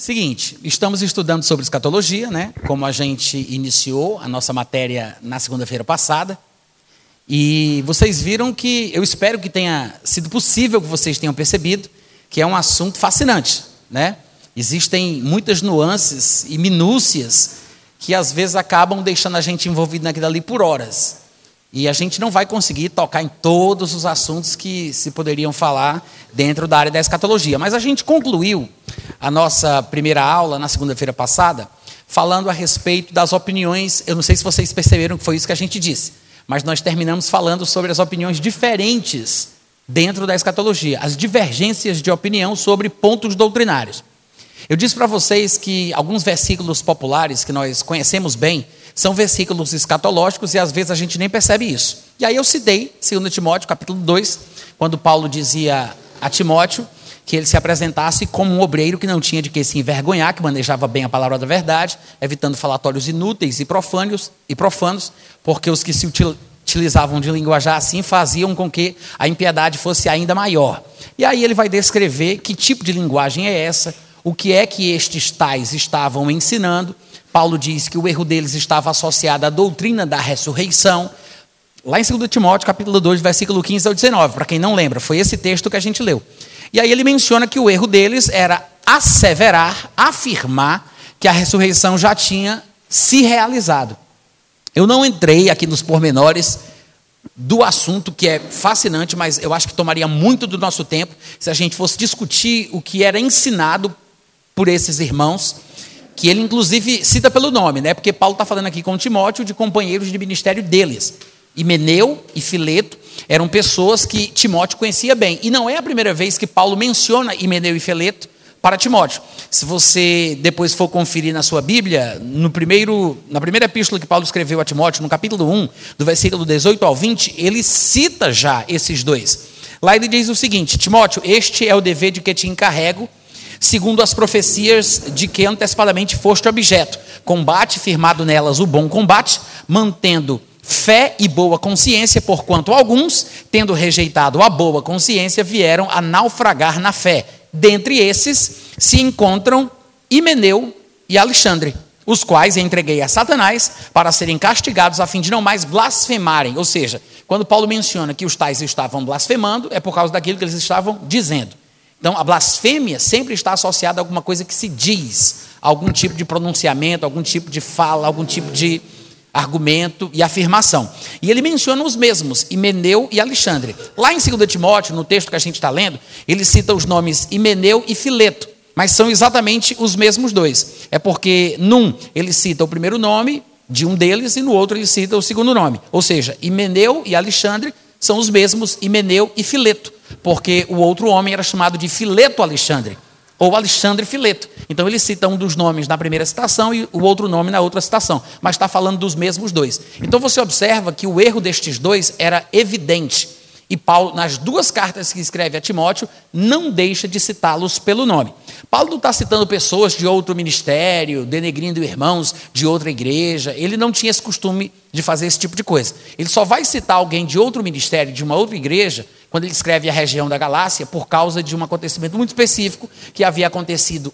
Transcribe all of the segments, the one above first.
Seguinte, estamos estudando sobre escatologia, né? Como a gente iniciou a nossa matéria na segunda-feira passada. E vocês viram que, eu espero que tenha sido possível que vocês tenham percebido, que é um assunto fascinante, né? Existem muitas nuances e minúcias que às vezes acabam deixando a gente envolvido naquilo ali por horas. E a gente não vai conseguir tocar em todos os assuntos que se poderiam falar dentro da área da escatologia. Mas a gente concluiu a nossa primeira aula na segunda-feira passada, falando a respeito das opiniões. Eu não sei se vocês perceberam que foi isso que a gente disse, mas nós terminamos falando sobre as opiniões diferentes dentro da escatologia, as divergências de opinião sobre pontos doutrinários. Eu disse para vocês que alguns versículos populares que nós conhecemos bem são versículos escatológicos e às vezes a gente nem percebe isso. E aí eu citei 2 Timóteo, capítulo 2, quando Paulo dizia a Timóteo que ele se apresentasse como um obreiro que não tinha de que se envergonhar, que manejava bem a palavra da verdade, evitando falatórios inúteis e profanos, e profanos porque os que se utilizavam de linguajar assim faziam com que a impiedade fosse ainda maior. E aí ele vai descrever que tipo de linguagem é essa, o que é que estes tais estavam ensinando, Paulo diz que o erro deles estava associado à doutrina da ressurreição. Lá em 2 Timóteo, capítulo 2, versículo 15 ao 19, para quem não lembra, foi esse texto que a gente leu. E aí ele menciona que o erro deles era asseverar, afirmar que a ressurreição já tinha se realizado. Eu não entrei aqui nos pormenores do assunto, que é fascinante, mas eu acho que tomaria muito do nosso tempo se a gente fosse discutir o que era ensinado por esses irmãos que ele inclusive cita pelo nome, né? Porque Paulo está falando aqui com Timóteo de companheiros de ministério deles. Himeneu e Fileto eram pessoas que Timóteo conhecia bem. E não é a primeira vez que Paulo menciona Himeneu e Fileto para Timóteo. Se você depois for conferir na sua Bíblia, no primeiro, na primeira epístola que Paulo escreveu a Timóteo, no capítulo 1, do versículo 18 ao 20, ele cita já esses dois. Lá ele diz o seguinte: Timóteo, este é o dever de que te encarrego segundo as profecias de que antecipadamente foste objeto. Combate firmado nelas o bom combate, mantendo fé e boa consciência, porquanto alguns, tendo rejeitado a boa consciência, vieram a naufragar na fé. Dentre esses se encontram Himeneu e Alexandre, os quais entreguei a Satanás para serem castigados a fim de não mais blasfemarem. Ou seja, quando Paulo menciona que os tais estavam blasfemando, é por causa daquilo que eles estavam dizendo. Então, a blasfêmia sempre está associada a alguma coisa que se diz, algum tipo de pronunciamento, algum tipo de fala, algum tipo de argumento e afirmação. E ele menciona os mesmos, Himeneu e Alexandre. Lá em 2 Timóteo, no texto que a gente está lendo, ele cita os nomes Himeneu e Fileto, mas são exatamente os mesmos dois. É porque num ele cita o primeiro nome de um deles e no outro ele cita o segundo nome. Ou seja, Himeneu e Alexandre são os mesmos Himeneu e Fileto porque o outro homem era chamado de Fileto Alexandre, ou Alexandre Fileto. Então ele cita um dos nomes na primeira citação e o outro nome na outra citação, mas está falando dos mesmos dois. Então você observa que o erro destes dois era evidente. E Paulo, nas duas cartas que escreve a Timóteo, não deixa de citá-los pelo nome. Paulo não está citando pessoas de outro ministério, denegrindo irmãos de outra igreja. Ele não tinha esse costume de fazer esse tipo de coisa. Ele só vai citar alguém de outro ministério, de uma outra igreja, quando ele escreve a região da Galácia, por causa de um acontecimento muito específico que havia acontecido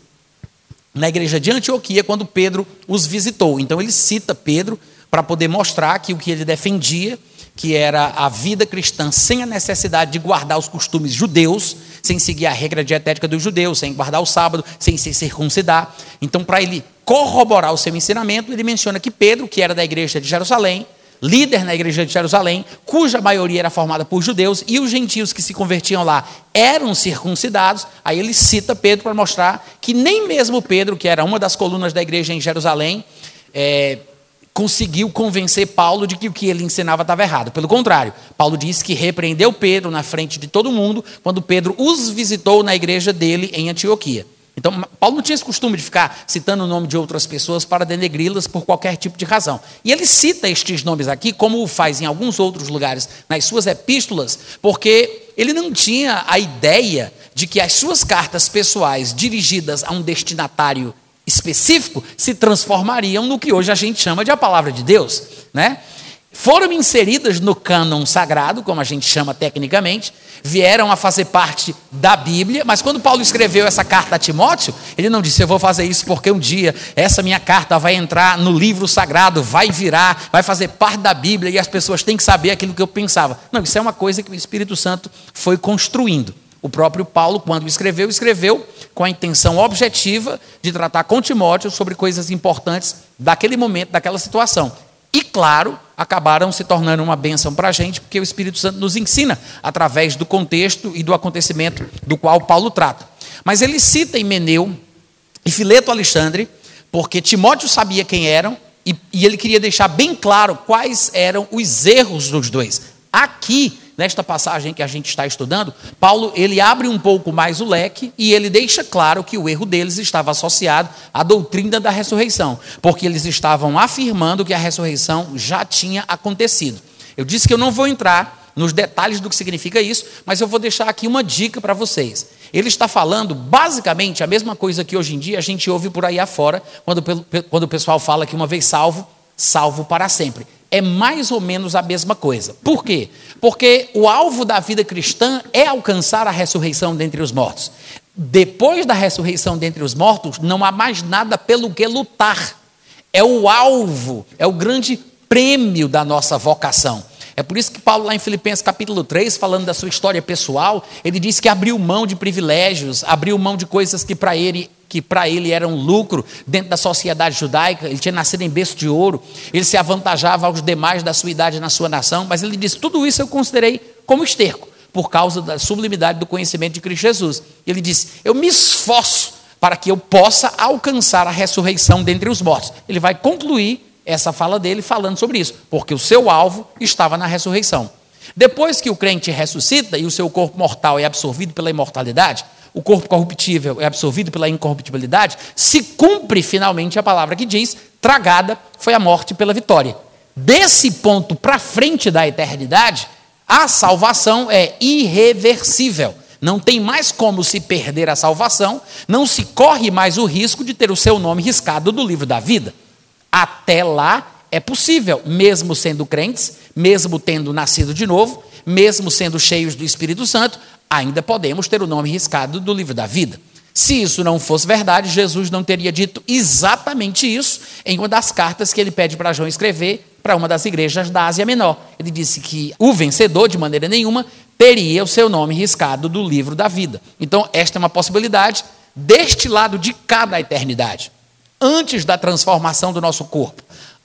na igreja de Antioquia, quando Pedro os visitou. Então ele cita Pedro para poder mostrar que o que ele defendia que era a vida cristã sem a necessidade de guardar os costumes judeus, sem seguir a regra dietética dos judeus, sem guardar o sábado, sem se circuncidar. Então, para ele corroborar o seu ensinamento, ele menciona que Pedro, que era da igreja de Jerusalém, líder na igreja de Jerusalém, cuja maioria era formada por judeus, e os gentios que se convertiam lá eram circuncidados. Aí ele cita Pedro para mostrar que nem mesmo Pedro, que era uma das colunas da igreja em Jerusalém, é, conseguiu convencer Paulo de que o que ele ensinava estava errado. Pelo contrário, Paulo disse que repreendeu Pedro na frente de todo mundo quando Pedro os visitou na igreja dele em Antioquia. Então, Paulo não tinha esse costume de ficar citando o nome de outras pessoas para denegri-las por qualquer tipo de razão. E ele cita estes nomes aqui, como o faz em alguns outros lugares nas suas epístolas, porque ele não tinha a ideia de que as suas cartas pessoais dirigidas a um destinatário específico se transformariam no que hoje a gente chama de a palavra de Deus, né? Foram inseridas no cânon sagrado, como a gente chama tecnicamente, vieram a fazer parte da Bíblia, mas quando Paulo escreveu essa carta a Timóteo, ele não disse: Eu vou fazer isso porque um dia essa minha carta vai entrar no livro sagrado, vai virar, vai fazer parte da Bíblia e as pessoas têm que saber aquilo que eu pensava. Não, isso é uma coisa que o Espírito Santo foi construindo. O próprio Paulo, quando escreveu, escreveu com a intenção objetiva de tratar com Timóteo sobre coisas importantes daquele momento, daquela situação. E, claro, acabaram se tornando uma bênção para a gente, porque o Espírito Santo nos ensina através do contexto e do acontecimento do qual Paulo trata. Mas ele cita Himeneu e Fileto Alexandre, porque Timóteo sabia quem eram e, e ele queria deixar bem claro quais eram os erros dos dois. Aqui, nesta passagem que a gente está estudando, Paulo ele abre um pouco mais o leque e ele deixa claro que o erro deles estava associado à doutrina da ressurreição, porque eles estavam afirmando que a ressurreição já tinha acontecido. Eu disse que eu não vou entrar nos detalhes do que significa isso, mas eu vou deixar aqui uma dica para vocês. Ele está falando basicamente a mesma coisa que hoje em dia a gente ouve por aí afora, quando, quando o pessoal fala que uma vez salvo, salvo para sempre é mais ou menos a mesma coisa. Por quê? Porque o alvo da vida cristã é alcançar a ressurreição dentre os mortos. Depois da ressurreição dentre os mortos, não há mais nada pelo que lutar. É o alvo, é o grande prêmio da nossa vocação. É por isso que Paulo, lá em Filipenses capítulo 3, falando da sua história pessoal, ele diz que abriu mão de privilégios, abriu mão de coisas que para ele que para ele era um lucro dentro da sociedade judaica, ele tinha nascido em berço de ouro, ele se avantajava aos demais da sua idade na sua nação, mas ele disse: tudo isso eu considerei como esterco, por causa da sublimidade do conhecimento de Cristo Jesus. Ele disse: eu me esforço para que eu possa alcançar a ressurreição dentre os mortos. Ele vai concluir essa fala dele falando sobre isso, porque o seu alvo estava na ressurreição. Depois que o crente ressuscita e o seu corpo mortal é absorvido pela imortalidade, o corpo corruptível é absorvido pela incorruptibilidade, se cumpre finalmente a palavra que diz: tragada foi a morte pela vitória. Desse ponto para frente da eternidade, a salvação é irreversível. Não tem mais como se perder a salvação, não se corre mais o risco de ter o seu nome riscado do livro da vida. Até lá é possível, mesmo sendo crentes, mesmo tendo nascido de novo, mesmo sendo cheios do Espírito Santo, ainda podemos ter o nome riscado do livro da vida. Se isso não fosse verdade, Jesus não teria dito exatamente isso em uma das cartas que ele pede para João escrever para uma das igrejas da Ásia Menor. Ele disse que o vencedor, de maneira nenhuma, teria o seu nome riscado do livro da vida. Então, esta é uma possibilidade deste lado de cada eternidade, antes da transformação do nosso corpo,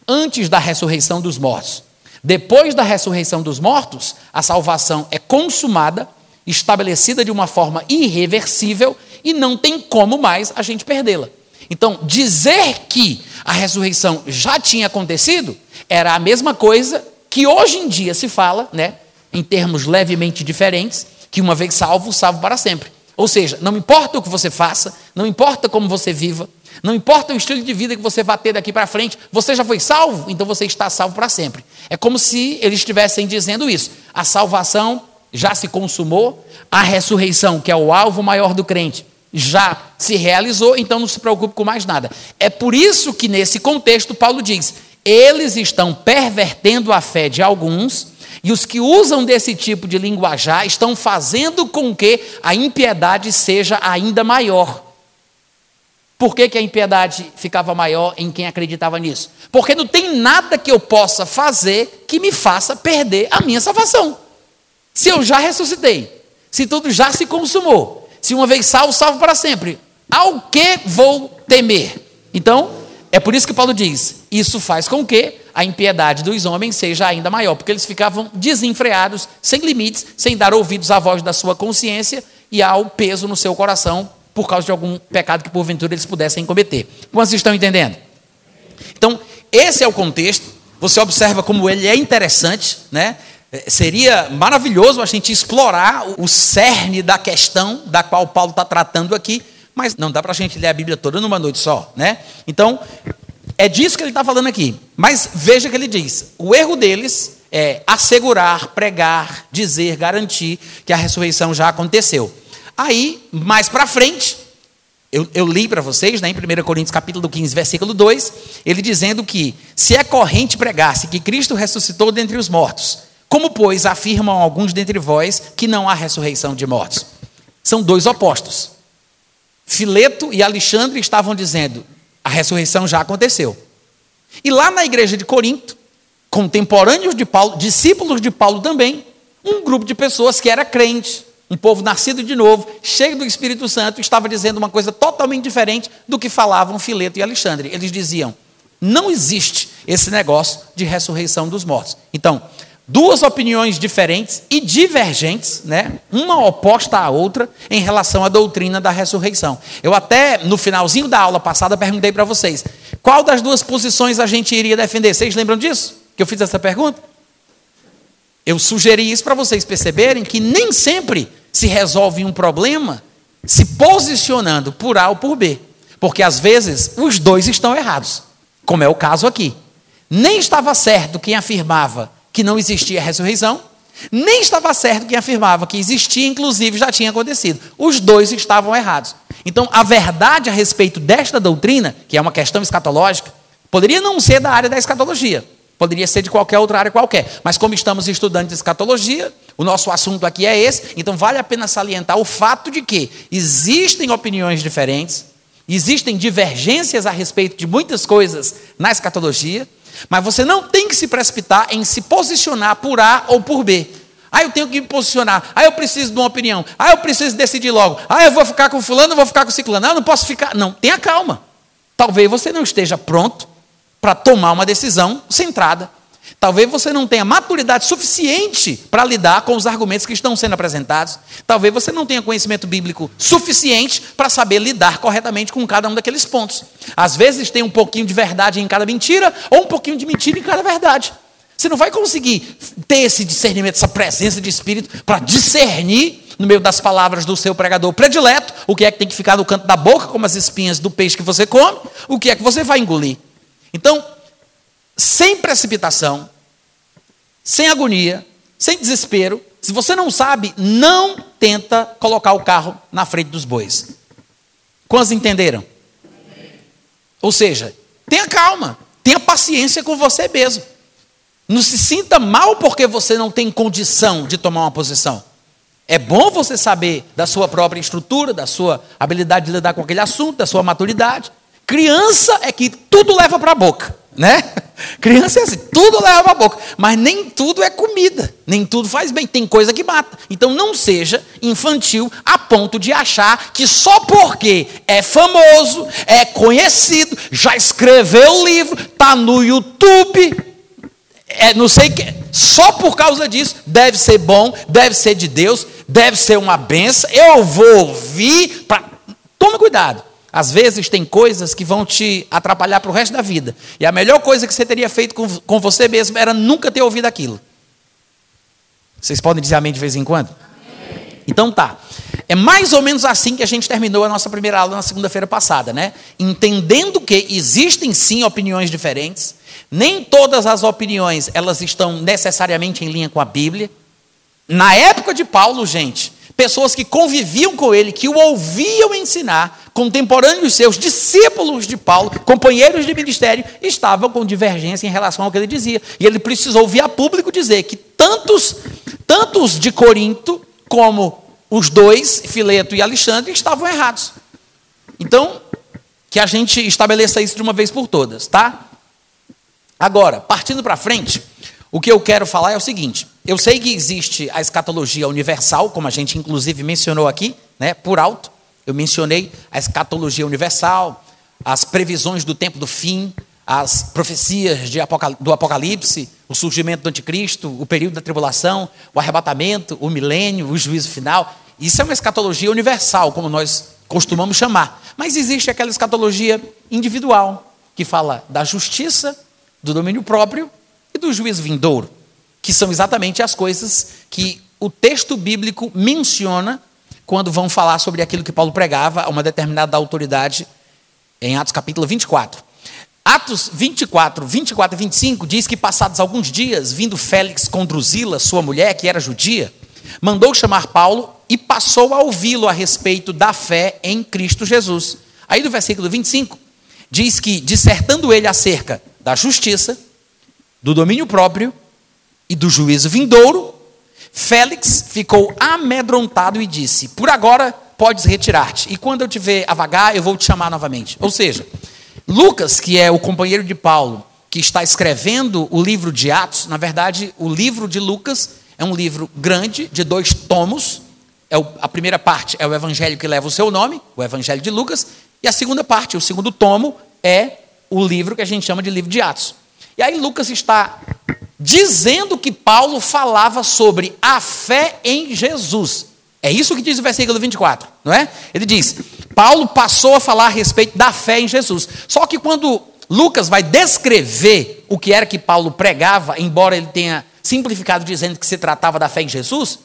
antes da ressurreição dos mortos. Depois da ressurreição dos mortos, a salvação é consumada estabelecida de uma forma irreversível e não tem como mais a gente perdê-la. Então, dizer que a ressurreição já tinha acontecido era a mesma coisa que hoje em dia se fala, né, em termos levemente diferentes, que uma vez salvo, salvo para sempre. Ou seja, não importa o que você faça, não importa como você viva, não importa o estilo de vida que você vai ter daqui para frente, você já foi salvo, então você está salvo para sempre. É como se eles estivessem dizendo isso. A salvação já se consumou, a ressurreição, que é o alvo maior do crente, já se realizou, então não se preocupe com mais nada. É por isso que, nesse contexto, Paulo diz: eles estão pervertendo a fé de alguns, e os que usam desse tipo de linguajar estão fazendo com que a impiedade seja ainda maior. Por que, que, a impiedade ficava maior em quem acreditava nisso? Porque não tem nada que eu possa fazer que me faça perder a minha salvação. Se eu já ressuscitei, se tudo já se consumou, se uma vez salvo, salvo para sempre, ao que vou temer? Então, é por isso que Paulo diz: isso faz com que a impiedade dos homens seja ainda maior, porque eles ficavam desenfreados, sem limites, sem dar ouvidos à voz da sua consciência e ao peso no seu coração por causa de algum pecado que porventura eles pudessem cometer. Quantos estão entendendo? Então, esse é o contexto. Você observa como ele é interessante, né? É, seria maravilhoso a gente explorar o cerne da questão da qual Paulo está tratando aqui, mas não dá para a gente ler a Bíblia toda numa noite só, né? Então, é disso que ele está falando aqui. Mas veja que ele diz: o erro deles é assegurar, pregar, dizer, garantir que a ressurreição já aconteceu. Aí, mais para frente, Eu, eu li para vocês, né, em 1 Coríntios capítulo 15, versículo 2, ele dizendo que se é corrente pregar-se que Cristo ressuscitou dentre os mortos, como, pois, afirmam alguns dentre vós que não há ressurreição de mortos? São dois opostos. Fileto e Alexandre estavam dizendo: a ressurreição já aconteceu. E lá na igreja de Corinto, contemporâneos de Paulo, discípulos de Paulo também, um grupo de pessoas que era crente, um povo nascido de novo, cheio do Espírito Santo, estava dizendo uma coisa totalmente diferente do que falavam Fileto e Alexandre. Eles diziam: não existe esse negócio de ressurreição dos mortos. Então, duas opiniões diferentes e divergentes, né? uma oposta à outra, em relação à doutrina da ressurreição. Eu até, no finalzinho da aula passada, perguntei para vocês: qual das duas posições a gente iria defender? Vocês lembram disso? Que eu fiz essa pergunta? Eu sugeri isso para vocês perceberem que nem sempre se resolve um problema se posicionando por A ou por B. Porque às vezes os dois estão errados, como é o caso aqui. Nem estava certo quem afirmava que não existia ressurreição, nem estava certo quem afirmava que existia, inclusive já tinha acontecido. Os dois estavam errados. Então, a verdade a respeito desta doutrina, que é uma questão escatológica, poderia não ser da área da escatologia, poderia ser de qualquer outra área qualquer. Mas, como estamos estudando de escatologia, o nosso assunto aqui é esse, então vale a pena salientar o fato de que existem opiniões diferentes, existem divergências a respeito de muitas coisas na escatologia, mas você não tem que se precipitar em se posicionar por A ou por B. Ah, eu tenho que me posicionar. Ah, eu preciso de uma opinião. Ah, eu preciso decidir logo. Ah, eu vou ficar com fulano, eu vou ficar com ciclano. Ah, eu não posso ficar. Não, tenha calma. Talvez você não esteja pronto para tomar uma decisão centrada. Talvez você não tenha maturidade suficiente para lidar com os argumentos que estão sendo apresentados. Talvez você não tenha conhecimento bíblico suficiente para saber lidar corretamente com cada um daqueles pontos. Às vezes tem um pouquinho de verdade em cada mentira ou um pouquinho de mentira em cada verdade. Você não vai conseguir ter esse discernimento, essa presença de espírito para discernir no meio das palavras do seu pregador predileto o que é que tem que ficar no canto da boca, como as espinhas do peixe que você come, o que é que você vai engolir. Então, sem precipitação, sem agonia, sem desespero. Se você não sabe, não tenta colocar o carro na frente dos bois. Quantos entenderam? Ou seja, tenha calma, tenha paciência com você mesmo. Não se sinta mal porque você não tem condição de tomar uma posição. É bom você saber da sua própria estrutura, da sua habilidade de lidar com aquele assunto, da sua maturidade. Criança é que tudo leva para a boca né? Criança é assim, tudo leva a boca, mas nem tudo é comida, nem tudo faz bem, tem coisa que mata. Então não seja infantil a ponto de achar que só porque é famoso, é conhecido, já escreveu o livro, está no YouTube, é não sei que, só por causa disso deve ser bom, deve ser de Deus, deve ser uma benção. Eu vou ouvir para tome cuidado. Às vezes tem coisas que vão te atrapalhar para o resto da vida. E a melhor coisa que você teria feito com, com você mesmo era nunca ter ouvido aquilo. Vocês podem dizer amém de vez em quando? Amém. Então tá. É mais ou menos assim que a gente terminou a nossa primeira aula na segunda-feira passada, né? Entendendo que existem sim opiniões diferentes, nem todas as opiniões elas estão necessariamente em linha com a Bíblia. Na época de Paulo, gente, pessoas que conviviam com ele, que o ouviam ensinar, contemporâneos seus, discípulos de Paulo, companheiros de ministério, estavam com divergência em relação ao que ele dizia. E ele precisou via público dizer que tantos, tantos de Corinto como os dois, Fileto e Alexandre, estavam errados. Então, que a gente estabeleça isso de uma vez por todas, tá? Agora, partindo para frente, o que eu quero falar é o seguinte: eu sei que existe a escatologia universal, como a gente inclusive mencionou aqui, né, por alto. Eu mencionei a escatologia universal, as previsões do tempo do fim, as profecias Apocal do Apocalipse, o surgimento do Anticristo, o período da tribulação, o arrebatamento, o milênio, o juízo final. Isso é uma escatologia universal, como nós costumamos chamar. Mas existe aquela escatologia individual, que fala da justiça, do domínio próprio e do juízo vindouro, que são exatamente as coisas que o texto bíblico menciona quando vão falar sobre aquilo que Paulo pregava a uma determinada autoridade em Atos capítulo 24. Atos 24, 24 e 25 diz que passados alguns dias, vindo Félix com Drusila, sua mulher, que era judia, mandou chamar Paulo e passou a ouvi-lo a respeito da fé em Cristo Jesus. Aí no versículo 25, diz que, dissertando ele acerca da justiça, do domínio próprio e do juízo vindouro, Félix ficou amedrontado e disse: Por agora podes retirar-te, e quando eu te ver a vagar, eu vou te chamar novamente. Ou seja, Lucas, que é o companheiro de Paulo, que está escrevendo o livro de Atos, na verdade, o livro de Lucas é um livro grande, de dois tomos. É o, a primeira parte é o evangelho que leva o seu nome, o evangelho de Lucas, e a segunda parte, o segundo tomo, é o livro que a gente chama de livro de Atos. E aí Lucas está dizendo que Paulo falava sobre a fé em Jesus. É isso que diz o versículo 24, não é? Ele diz: Paulo passou a falar a respeito da fé em Jesus. Só que quando Lucas vai descrever o que era que Paulo pregava, embora ele tenha simplificado dizendo que se tratava da fé em Jesus,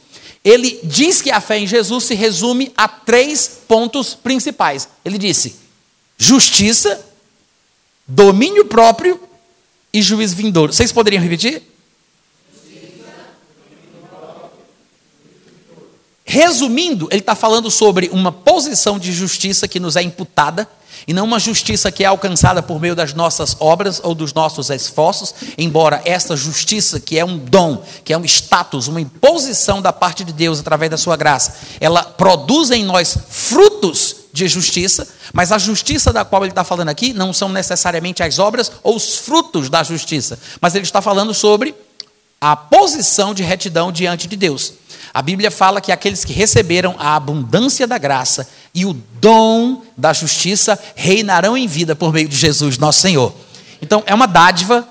ele diz que a fé em Jesus se resume a três pontos principais. Ele disse: justiça, domínio próprio e juízo vindouro. Vocês poderiam repetir? Resumindo, ele está falando sobre uma posição de justiça que nos é imputada, e não uma justiça que é alcançada por meio das nossas obras ou dos nossos esforços, embora esta justiça, que é um dom, que é um status, uma imposição da parte de Deus através da sua graça, ela produz em nós frutos de justiça, mas a justiça da qual ele está falando aqui não são necessariamente as obras ou os frutos da justiça, mas ele está falando sobre a posição de retidão diante de Deus. A Bíblia fala que aqueles que receberam a abundância da graça e o dom da justiça reinarão em vida por meio de Jesus, nosso Senhor. Então, é uma dádiva,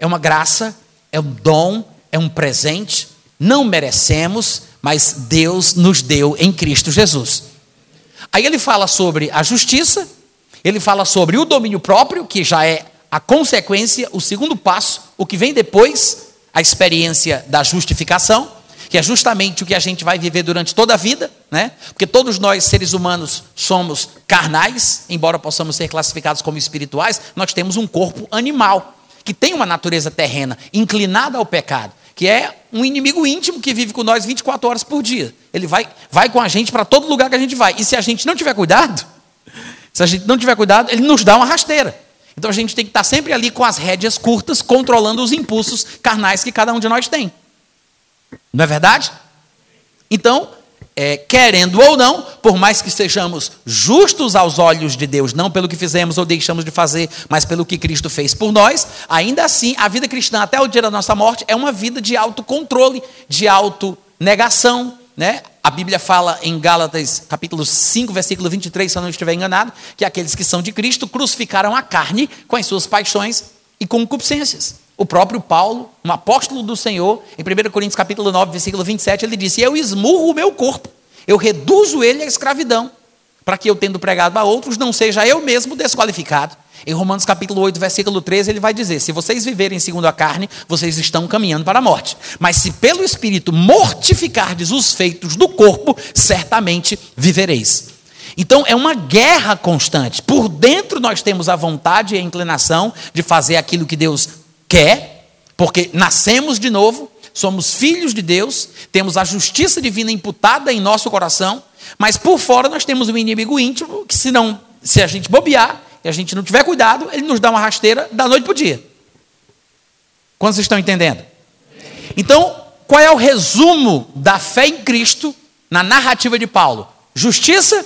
é uma graça, é um dom, é um presente. Não merecemos, mas Deus nos deu em Cristo Jesus. Aí ele fala sobre a justiça, ele fala sobre o domínio próprio, que já é a consequência, o segundo passo, o que vem depois, a experiência da justificação que é justamente o que a gente vai viver durante toda a vida, né? Porque todos nós, seres humanos, somos carnais, embora possamos ser classificados como espirituais, nós temos um corpo animal, que tem uma natureza terrena, inclinada ao pecado, que é um inimigo íntimo que vive com nós 24 horas por dia. Ele vai, vai com a gente para todo lugar que a gente vai. E se a gente não tiver cuidado, se a gente não tiver cuidado, ele nos dá uma rasteira. Então a gente tem que estar sempre ali com as rédeas curtas, controlando os impulsos carnais que cada um de nós tem. Não é verdade? Então, é, querendo ou não, por mais que sejamos justos aos olhos de Deus, não pelo que fizemos ou deixamos de fazer, mas pelo que Cristo fez por nós, ainda assim, a vida cristã até o dia da nossa morte é uma vida de autocontrole, de autonegação. Né? A Bíblia fala em Gálatas capítulo 5, versículo 23, se eu não estiver enganado, que aqueles que são de Cristo crucificaram a carne com as suas paixões e concupiscências. O próprio Paulo, um apóstolo do Senhor, em 1 Coríntios capítulo 9, versículo 27, ele disse: Eu esmurro o meu corpo, eu reduzo ele à escravidão, para que eu, tendo pregado a outros, não seja eu mesmo desqualificado. Em Romanos capítulo 8, versículo 13, ele vai dizer: Se vocês viverem segundo a carne, vocês estão caminhando para a morte. Mas se pelo Espírito mortificardes os feitos do corpo, certamente vivereis. Então é uma guerra constante. Por dentro nós temos a vontade e a inclinação de fazer aquilo que Deus quer, porque nascemos de novo, somos filhos de Deus, temos a justiça divina imputada em nosso coração, mas por fora nós temos um inimigo íntimo que se não, se a gente bobear e a gente não tiver cuidado, ele nos dá uma rasteira da noite para o dia. Quantos vocês estão entendendo? Então, qual é o resumo da fé em Cristo na narrativa de Paulo? Justiça,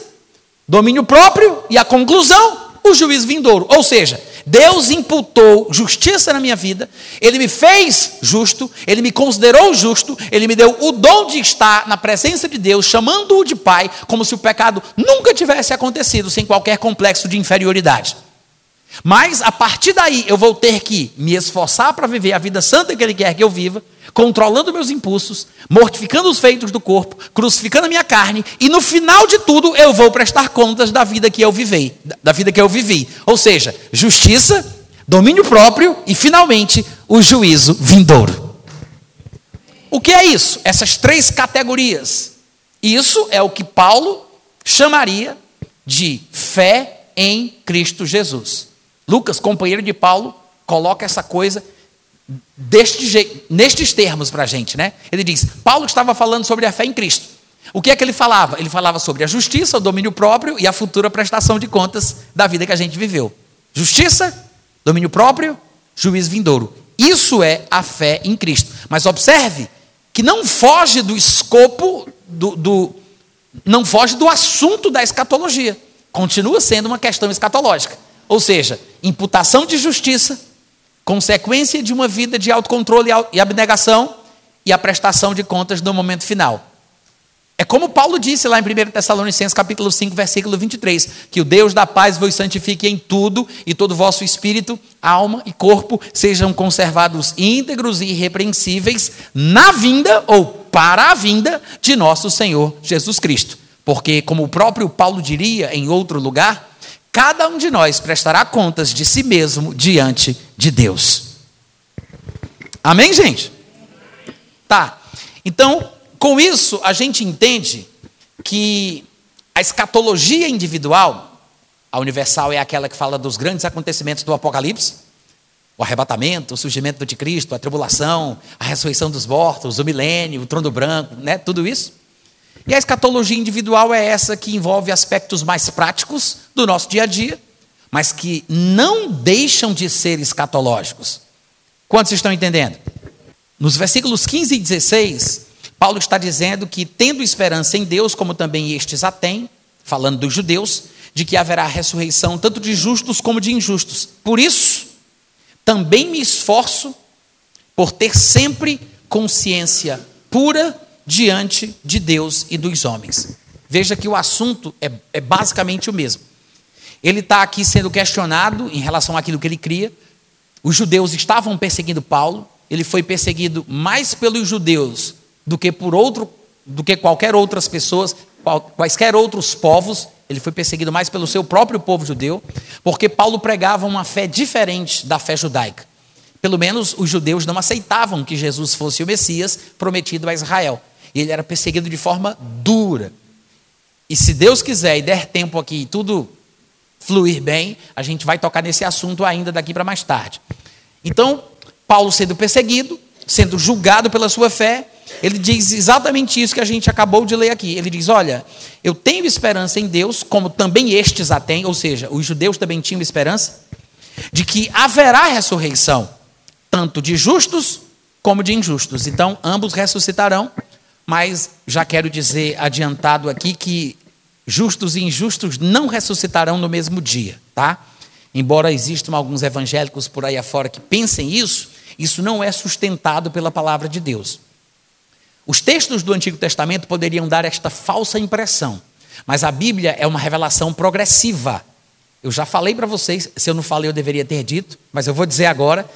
domínio próprio e a conclusão, o juízo vindouro. Ou seja, Deus imputou justiça na minha vida, Ele me fez justo, Ele me considerou justo, Ele me deu o dom de estar na presença de Deus, chamando-o de Pai, como se o pecado nunca tivesse acontecido, sem qualquer complexo de inferioridade. Mas a partir daí eu vou ter que me esforçar para viver a vida santa que Ele quer que eu viva, controlando meus impulsos, mortificando os feitos do corpo, crucificando a minha carne, e no final de tudo eu vou prestar contas da vida que eu vivei, da vida que eu vivi. Ou seja, justiça, domínio próprio e finalmente o juízo vindouro. O que é isso? Essas três categorias. Isso é o que Paulo chamaria de fé em Cristo Jesus. Lucas, companheiro de Paulo, coloca essa coisa deste jeito, nestes termos para a gente, né? Ele diz: Paulo estava falando sobre a fé em Cristo. O que é que ele falava? Ele falava sobre a justiça, o domínio próprio e a futura prestação de contas da vida que a gente viveu. Justiça, domínio próprio, juízo vindouro. Isso é a fé em Cristo. Mas observe que não foge do escopo do, do não foge do assunto da escatologia. Continua sendo uma questão escatológica. Ou seja, imputação de justiça, consequência de uma vida de autocontrole e abnegação e a prestação de contas no momento final. É como Paulo disse lá em 1 Tessalonicenses capítulo 5, versículo 23, que o Deus da paz vos santifique em tudo, e todo o vosso espírito, alma e corpo sejam conservados íntegros e irrepreensíveis na vinda ou para a vinda de nosso Senhor Jesus Cristo. Porque, como o próprio Paulo diria em outro lugar, cada um de nós prestará contas de si mesmo diante de Deus. Amém, gente? Tá. Então, com isso, a gente entende que a escatologia individual, a universal é aquela que fala dos grandes acontecimentos do Apocalipse, o arrebatamento, o surgimento do anticristo, a tribulação, a ressurreição dos mortos, o milênio, o trono branco, né? tudo isso. E a escatologia individual é essa que envolve aspectos mais práticos do nosso dia a dia, mas que não deixam de ser escatológicos. Quantos estão entendendo? Nos versículos 15 e 16, Paulo está dizendo que, tendo esperança em Deus, como também estes a têm, falando dos judeus, de que haverá ressurreição tanto de justos como de injustos. Por isso, também me esforço por ter sempre consciência pura diante de Deus e dos homens. Veja que o assunto é, é basicamente o mesmo. Ele está aqui sendo questionado em relação àquilo que ele cria. Os judeus estavam perseguindo Paulo, ele foi perseguido mais pelos judeus do que por outro, do que qualquer outras pessoas, quaisquer outros povos. Ele foi perseguido mais pelo seu próprio povo judeu, porque Paulo pregava uma fé diferente da fé judaica. Pelo menos os judeus não aceitavam que Jesus fosse o Messias prometido a Israel. E ele era perseguido de forma dura. E se Deus quiser e der tempo aqui e tudo fluir bem, a gente vai tocar nesse assunto ainda daqui para mais tarde. Então, Paulo sendo perseguido, sendo julgado pela sua fé, ele diz exatamente isso que a gente acabou de ler aqui. Ele diz: Olha, eu tenho esperança em Deus, como também estes a têm, ou seja, os judeus também tinham esperança, de que haverá ressurreição, tanto de justos como de injustos. Então, ambos ressuscitarão, mas já quero dizer adiantado aqui que justos e injustos não ressuscitarão no mesmo dia, tá? Embora existam alguns evangélicos por aí afora que pensem isso, isso não é sustentado pela palavra de Deus. Os textos do Antigo Testamento poderiam dar esta falsa impressão, mas a Bíblia é uma revelação progressiva. Eu já falei para vocês, se eu não falei, eu deveria ter dito, mas eu vou dizer agora.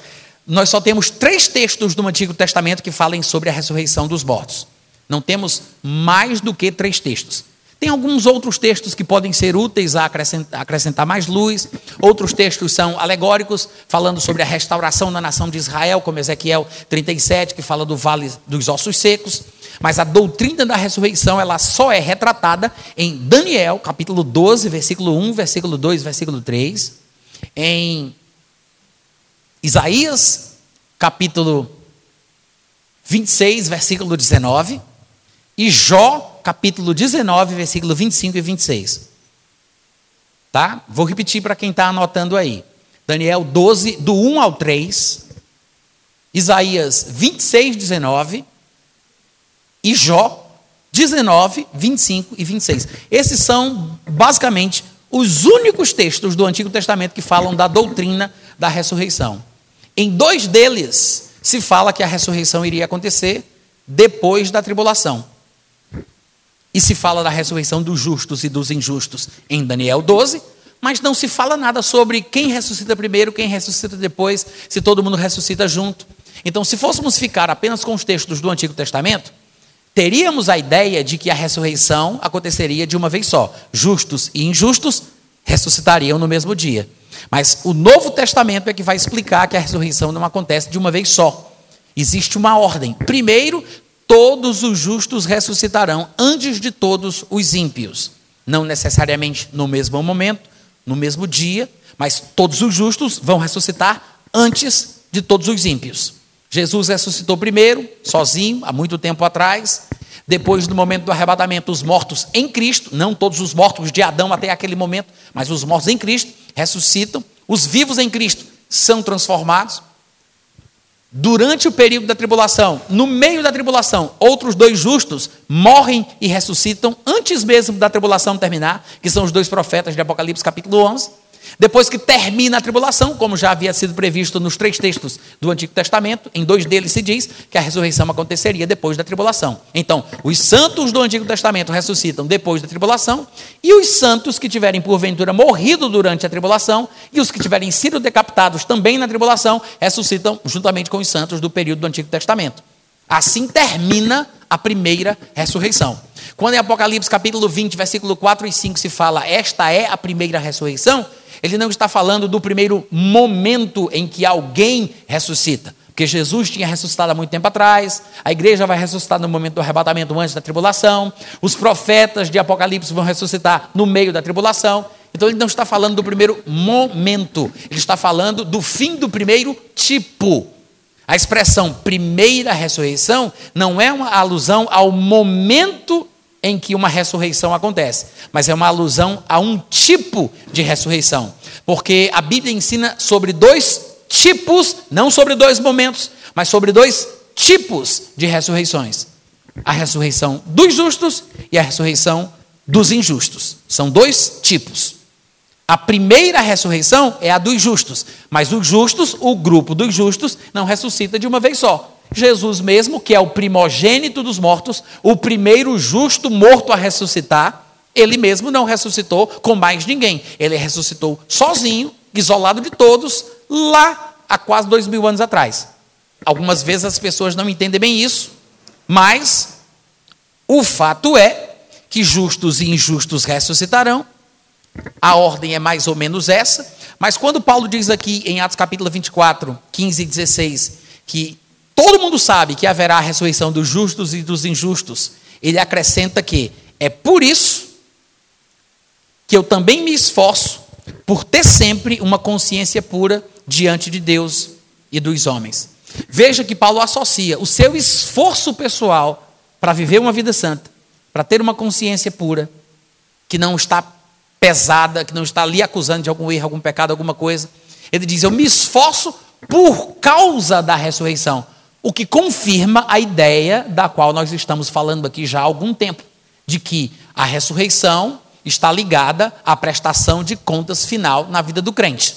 Nós só temos três textos do Antigo Testamento que falem sobre a ressurreição dos mortos. Não temos mais do que três textos. Tem alguns outros textos que podem ser úteis a acrescentar, mais luz. Outros textos são alegóricos, falando sobre a restauração da nação de Israel, como Ezequiel 37, que fala do vale dos ossos secos. Mas a doutrina da ressurreição, ela só é retratada em Daniel, capítulo 12, versículo 1, versículo 2, versículo 3. Em Isaías, capítulo 26, versículo 19. E Jó, capítulo 19, versículo 25 e 26. Tá? Vou repetir para quem está anotando aí. Daniel 12, do 1 ao 3. Isaías 26, 19. E Jó 19, 25 e 26. Esses são, basicamente, os únicos textos do Antigo Testamento que falam da doutrina da ressurreição. Em dois deles se fala que a ressurreição iria acontecer depois da tribulação. E se fala da ressurreição dos justos e dos injustos em Daniel 12, mas não se fala nada sobre quem ressuscita primeiro, quem ressuscita depois, se todo mundo ressuscita junto. Então, se fôssemos ficar apenas com os textos do Antigo Testamento, teríamos a ideia de que a ressurreição aconteceria de uma vez só. Justos e injustos ressuscitariam no mesmo dia. Mas o Novo Testamento é que vai explicar que a ressurreição não acontece de uma vez só. Existe uma ordem. Primeiro, todos os justos ressuscitarão antes de todos os ímpios. Não necessariamente no mesmo momento, no mesmo dia, mas todos os justos vão ressuscitar antes de todos os ímpios. Jesus ressuscitou primeiro, sozinho, há muito tempo atrás. Depois do momento do arrebatamento, os mortos em Cristo, não todos os mortos de Adão até aquele momento, mas os mortos em Cristo ressuscitam. Os vivos em Cristo são transformados. Durante o período da tribulação, no meio da tribulação, outros dois justos morrem e ressuscitam antes mesmo da tribulação terminar, que são os dois profetas de Apocalipse capítulo 11. Depois que termina a tribulação, como já havia sido previsto nos três textos do Antigo Testamento, em dois deles se diz que a ressurreição aconteceria depois da tribulação. Então, os santos do Antigo Testamento ressuscitam depois da tribulação, e os santos que tiverem porventura morrido durante a tribulação, e os que tiverem sido decapitados também na tribulação, ressuscitam juntamente com os santos do período do Antigo Testamento. Assim termina a primeira ressurreição. Quando em Apocalipse capítulo 20, versículo 4 e 5 se fala, esta é a primeira ressurreição, ele não está falando do primeiro momento em que alguém ressuscita. Porque Jesus tinha ressuscitado há muito tempo atrás, a igreja vai ressuscitar no momento do arrebatamento antes da tribulação, os profetas de Apocalipse vão ressuscitar no meio da tribulação. Então ele não está falando do primeiro momento, ele está falando do fim do primeiro tipo. A expressão primeira ressurreição não é uma alusão ao momento em que uma ressurreição acontece, mas é uma alusão a um tipo de ressurreição. Porque a Bíblia ensina sobre dois tipos, não sobre dois momentos, mas sobre dois tipos de ressurreições: a ressurreição dos justos e a ressurreição dos injustos. São dois tipos. A primeira ressurreição é a dos justos, mas os justos, o grupo dos justos, não ressuscita de uma vez só. Jesus mesmo, que é o primogênito dos mortos, o primeiro justo morto a ressuscitar, ele mesmo não ressuscitou com mais ninguém. Ele ressuscitou sozinho, isolado de todos, lá há quase dois mil anos atrás. Algumas vezes as pessoas não entendem bem isso, mas o fato é que justos e injustos ressuscitarão. A ordem é mais ou menos essa, mas quando Paulo diz aqui em Atos capítulo 24, 15 e 16, que todo mundo sabe que haverá a ressurreição dos justos e dos injustos, ele acrescenta que é por isso que eu também me esforço por ter sempre uma consciência pura diante de Deus e dos homens. Veja que Paulo associa o seu esforço pessoal para viver uma vida santa, para ter uma consciência pura, que não está pesada, que não está ali acusando de algum erro, algum pecado, alguma coisa. Ele diz: Eu me esforço por causa da ressurreição. O que confirma a ideia da qual nós estamos falando aqui já há algum tempo, de que a ressurreição está ligada à prestação de contas final na vida do crente.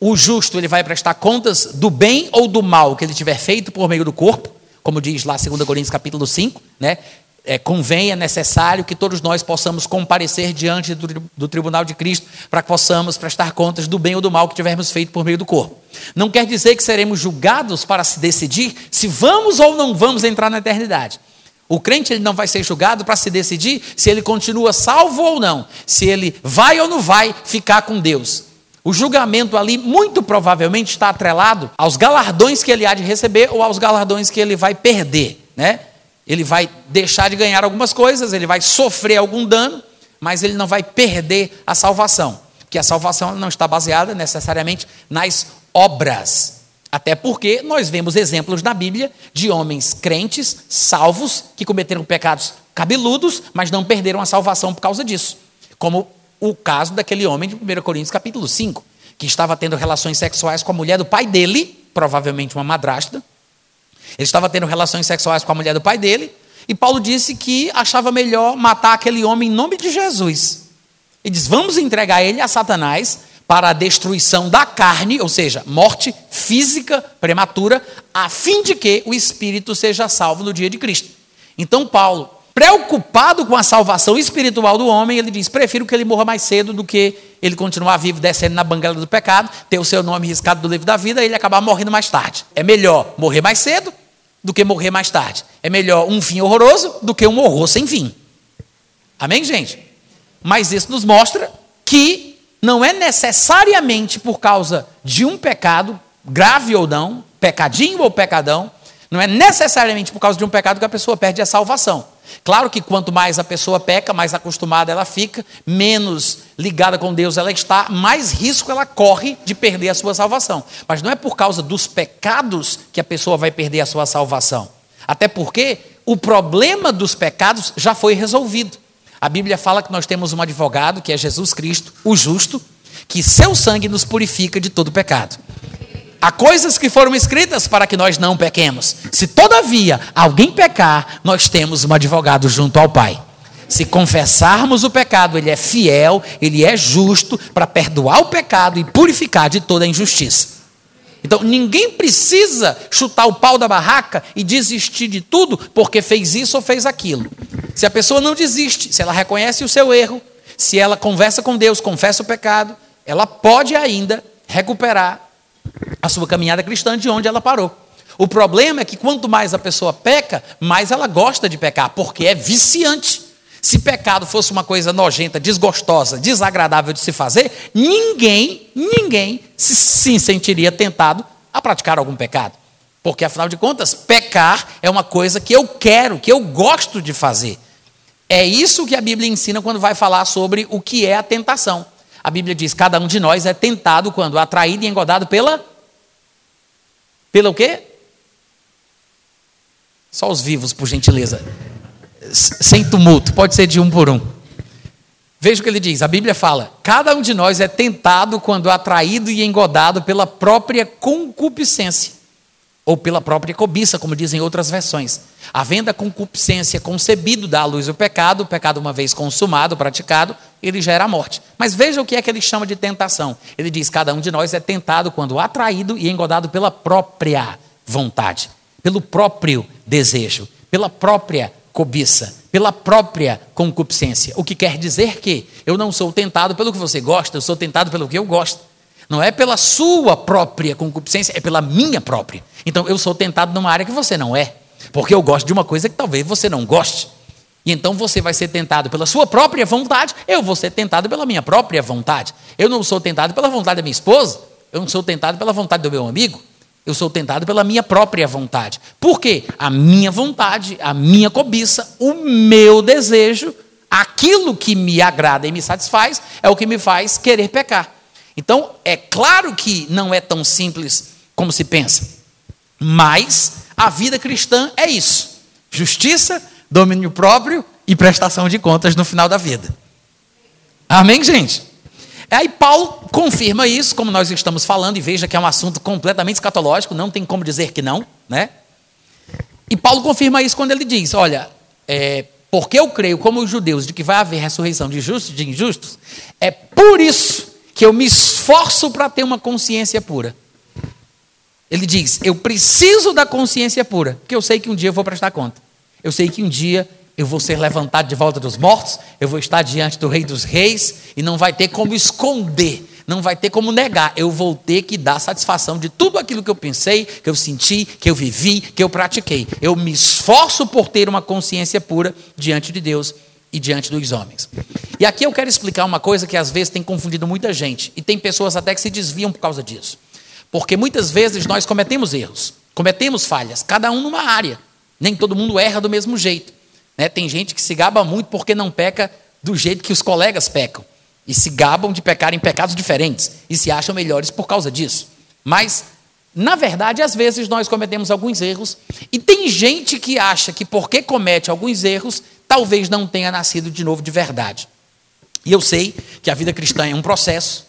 O justo ele vai prestar contas do bem ou do mal que ele tiver feito por meio do corpo, como diz lá 2 Coríntios capítulo 5, né? É, convém, é necessário que todos nós possamos comparecer diante do, do tribunal de Cristo para que possamos prestar contas do bem ou do mal que tivermos feito por meio do corpo. Não quer dizer que seremos julgados para se decidir se vamos ou não vamos entrar na eternidade. O crente ele não vai ser julgado para se decidir se ele continua salvo ou não, se ele vai ou não vai ficar com Deus. O julgamento ali, muito provavelmente, está atrelado aos galardões que ele há de receber ou aos galardões que ele vai perder, né? Ele vai deixar de ganhar algumas coisas, ele vai sofrer algum dano, mas ele não vai perder a salvação. Porque a salvação não está baseada necessariamente nas obras. Até porque nós vemos exemplos na Bíblia de homens crentes, salvos, que cometeram pecados cabeludos, mas não perderam a salvação por causa disso. Como o caso daquele homem de 1 Coríntios capítulo 5, que estava tendo relações sexuais com a mulher do pai dele, provavelmente uma madrasta, ele estava tendo relações sexuais com a mulher do pai dele, e Paulo disse que achava melhor matar aquele homem em nome de Jesus. Ele diz: vamos entregar ele a Satanás para a destruição da carne, ou seja, morte física prematura, a fim de que o espírito seja salvo no dia de Cristo. Então, Paulo, preocupado com a salvação espiritual do homem, ele diz: prefiro que ele morra mais cedo do que ele continuar vivo descendo na banguela do pecado, ter o seu nome riscado do livro da vida e ele acabar morrendo mais tarde. É melhor morrer mais cedo do que morrer mais tarde. É melhor um fim horroroso do que um horror sem fim. Amém, gente? Mas isso nos mostra que não é necessariamente por causa de um pecado, grave ou não, pecadinho ou pecadão, Não é necessariamente por causa de um pecado que a pessoa perde a salvação. Claro que quanto mais a pessoa peca, mais acostumada ela fica, menos ligada com Deus ela está, mais risco ela corre de perder a sua salvação. Mas não é por causa dos pecados que a pessoa vai perder a sua salvação. Até porque o problema dos pecados já foi resolvido. A Bíblia fala que nós temos um advogado, que é Jesus Cristo, o justo, que seu sangue nos purifica de todo pecado. Há coisas que foram escritas para que nós não pequemos. Se todavia alguém pecar, nós temos um advogado junto ao Pai. Se confessarmos o pecado, ele é fiel, ele é justo para perdoar o pecado e purificar de toda a injustiça. Então, ninguém precisa chutar o pau da barraca e desistir de tudo porque fez isso ou fez aquilo. Se a pessoa não desiste, se ela reconhece o seu erro, se ela conversa com Deus, confessa o pecado, ela pode ainda recuperar a sua caminhada cristã de onde ela parou. O problema é que quanto mais a pessoa peca, mais ela gosta de pecar, porque é viciante. Se pecado fosse uma coisa nojenta, desgostosa, desagradável de se fazer, ninguém, ninguém se, se sentiria tentado a praticar algum pecado. Porque, afinal de contas, pecar é uma coisa que eu quero, que eu gosto de fazer. É isso que a Bíblia ensina quando vai falar sobre o que é a tentação. A Bíblia diz: cada um de nós é tentado quando atraído e engodado pela. Pela o quê? Só os vivos, por gentileza. Sem tumulto, pode ser de um por um. Veja o que ele diz: a Bíblia fala: cada um de nós é tentado quando atraído e engodado pela própria concupiscência ou pela própria cobiça, como dizem outras versões. Havendo a concupiscência concebido da luz o pecado, o pecado uma vez consumado, praticado, ele gera a morte. Mas veja o que é que ele chama de tentação. Ele diz: cada um de nós é tentado quando atraído e engodado pela própria vontade, pelo próprio desejo, pela própria cobiça, pela própria concupiscência. O que quer dizer que eu não sou tentado pelo que você gosta, eu sou tentado pelo que eu gosto. Não é pela sua própria concupiscência, é pela minha própria. Então eu sou tentado numa área que você não é, porque eu gosto de uma coisa que talvez você não goste. E então você vai ser tentado pela sua própria vontade, eu vou ser tentado pela minha própria vontade. Eu não sou tentado pela vontade da minha esposa, eu não sou tentado pela vontade do meu amigo, eu sou tentado pela minha própria vontade. Por quê? A minha vontade, a minha cobiça, o meu desejo, aquilo que me agrada e me satisfaz, é o que me faz querer pecar. Então, é claro que não é tão simples como se pensa. Mas a vida cristã é isso: justiça, domínio próprio e prestação de contas no final da vida. Amém, gente? Aí Paulo confirma isso, como nós estamos falando, e veja que é um assunto completamente escatológico, não tem como dizer que não, né? E Paulo confirma isso quando ele diz: olha, é, porque eu creio, como os judeus, de que vai haver ressurreição de justos e de injustos, é por isso que eu me esforço para ter uma consciência pura. Ele diz: Eu preciso da consciência pura, porque eu sei que um dia eu vou prestar conta. Eu sei que um dia eu vou ser levantado de volta dos mortos, eu vou estar diante do Rei dos Reis, e não vai ter como esconder, não vai ter como negar. Eu vou ter que dar satisfação de tudo aquilo que eu pensei, que eu senti, que eu vivi, que eu pratiquei. Eu me esforço por ter uma consciência pura diante de Deus e diante dos homens. E aqui eu quero explicar uma coisa que às vezes tem confundido muita gente, e tem pessoas até que se desviam por causa disso. Porque muitas vezes nós cometemos erros, cometemos falhas, cada um numa área. Nem todo mundo erra do mesmo jeito. Né? Tem gente que se gaba muito porque não peca do jeito que os colegas pecam. E se gabam de pecar em pecados diferentes. E se acham melhores por causa disso. Mas, na verdade, às vezes nós cometemos alguns erros. E tem gente que acha que porque comete alguns erros, talvez não tenha nascido de novo de verdade. E eu sei que a vida cristã é um processo,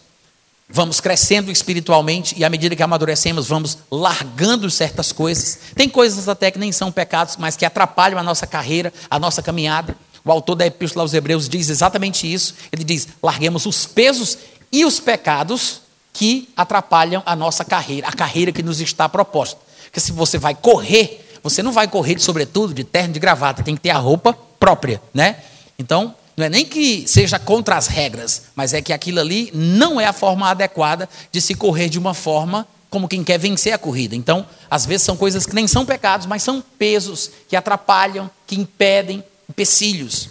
vamos crescendo espiritualmente e à medida que amadurecemos, vamos largando certas coisas. Tem coisas até que nem são pecados, mas que atrapalham a nossa carreira, a nossa caminhada. O autor da Epístola aos Hebreus diz exatamente isso. Ele diz: larguemos os pesos e os pecados que atrapalham a nossa carreira, a carreira que nos está proposta. Porque se você vai correr, você não vai correr de sobretudo, de terno, de gravata, tem que ter a roupa própria, né? Então, não é nem que seja contra as regras, mas é que aquilo ali não é a forma adequada de se correr de uma forma como quem quer vencer a corrida. Então, às vezes são coisas que nem são pecados, mas são pesos que atrapalham, que impedem, empecilhos.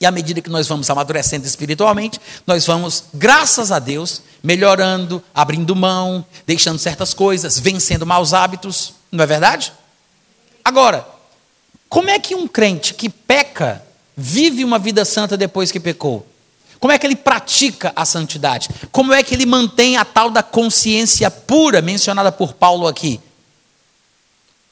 E à medida que nós vamos amadurecendo espiritualmente, nós vamos, graças a Deus, melhorando, abrindo mão, deixando certas coisas, vencendo maus hábitos. Não é verdade? Agora, como é que um crente que peca vive uma vida santa depois que pecou? Como é que ele pratica a santidade? Como é que ele mantém a tal da consciência pura mencionada por Paulo aqui?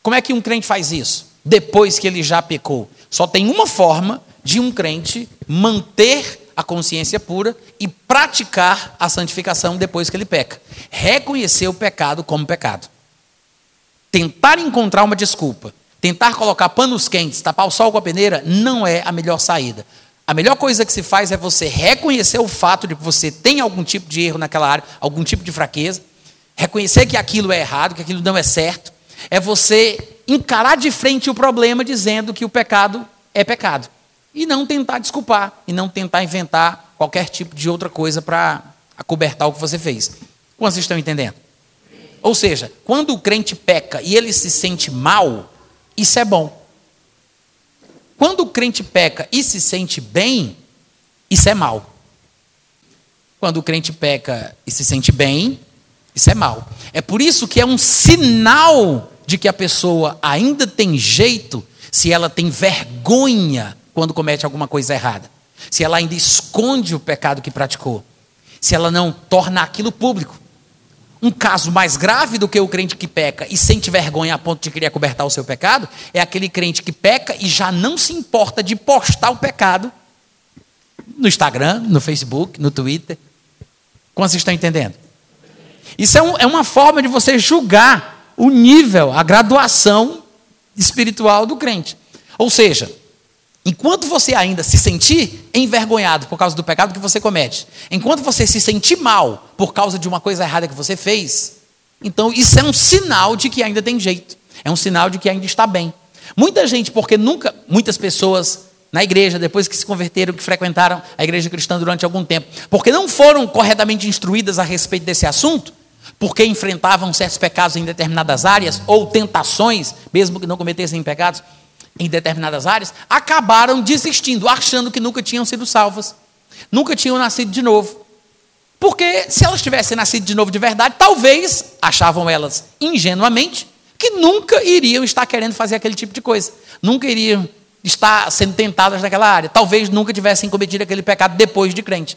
Como é que um crente faz isso depois que ele já pecou? Só tem uma forma de um crente manter a consciência pura e praticar a santificação depois que ele peca. Reconhecer o pecado como pecado. Tentar encontrar uma desculpa, tentar colocar panos quentes, tapar o sol com a peneira, não é a melhor saída. A melhor coisa que se faz é você reconhecer o fato de que você tem algum tipo de erro naquela área, algum tipo de fraqueza, reconhecer que aquilo é errado, que aquilo não é certo, é você encarar de frente o problema dizendo que o pecado é pecado. E não tentar desculpar, e não tentar inventar qualquer tipo de outra coisa para acobertar o que você fez. Quantos estão entendendo? Ou seja, quando o crente peca e ele se sente mal, isso é bom. Quando o crente peca e se sente bem, isso é mal. Quando o crente peca e se sente bem, isso é mal. É por isso que é um sinal de que a pessoa ainda tem jeito se ela tem vergonha quando comete alguma coisa errada. Se ela ainda esconde o pecado que praticou. Se ela não torna aquilo público. Um caso mais grave do que o crente que peca e sente vergonha a ponto de querer cobertar o seu pecado é aquele crente que peca e já não se importa de postar o pecado no Instagram, no Facebook, no Twitter. Como vocês estão entendendo? Isso é, um, é uma forma de você julgar o nível, a graduação espiritual do crente. Ou seja, Enquanto você ainda se sentir envergonhado por causa do pecado que você comete, enquanto você se sentir mal por causa de uma coisa errada que você fez, então isso é um sinal de que ainda tem jeito. É um sinal de que ainda está bem. Muita gente, porque nunca, muitas pessoas na igreja, depois que se converteram, que frequentaram a igreja cristã durante algum tempo, porque não foram corretamente instruídas a respeito desse assunto, porque enfrentavam certos pecados em determinadas áreas, ou tentações, mesmo que não cometessem pecados, em determinadas áreas, acabaram desistindo, achando que nunca tinham sido salvas, nunca tinham nascido de novo. Porque se elas tivessem nascido de novo de verdade, talvez, achavam elas ingenuamente, que nunca iriam estar querendo fazer aquele tipo de coisa, nunca iriam estar sendo tentadas naquela área, talvez nunca tivessem cometido aquele pecado depois de crente.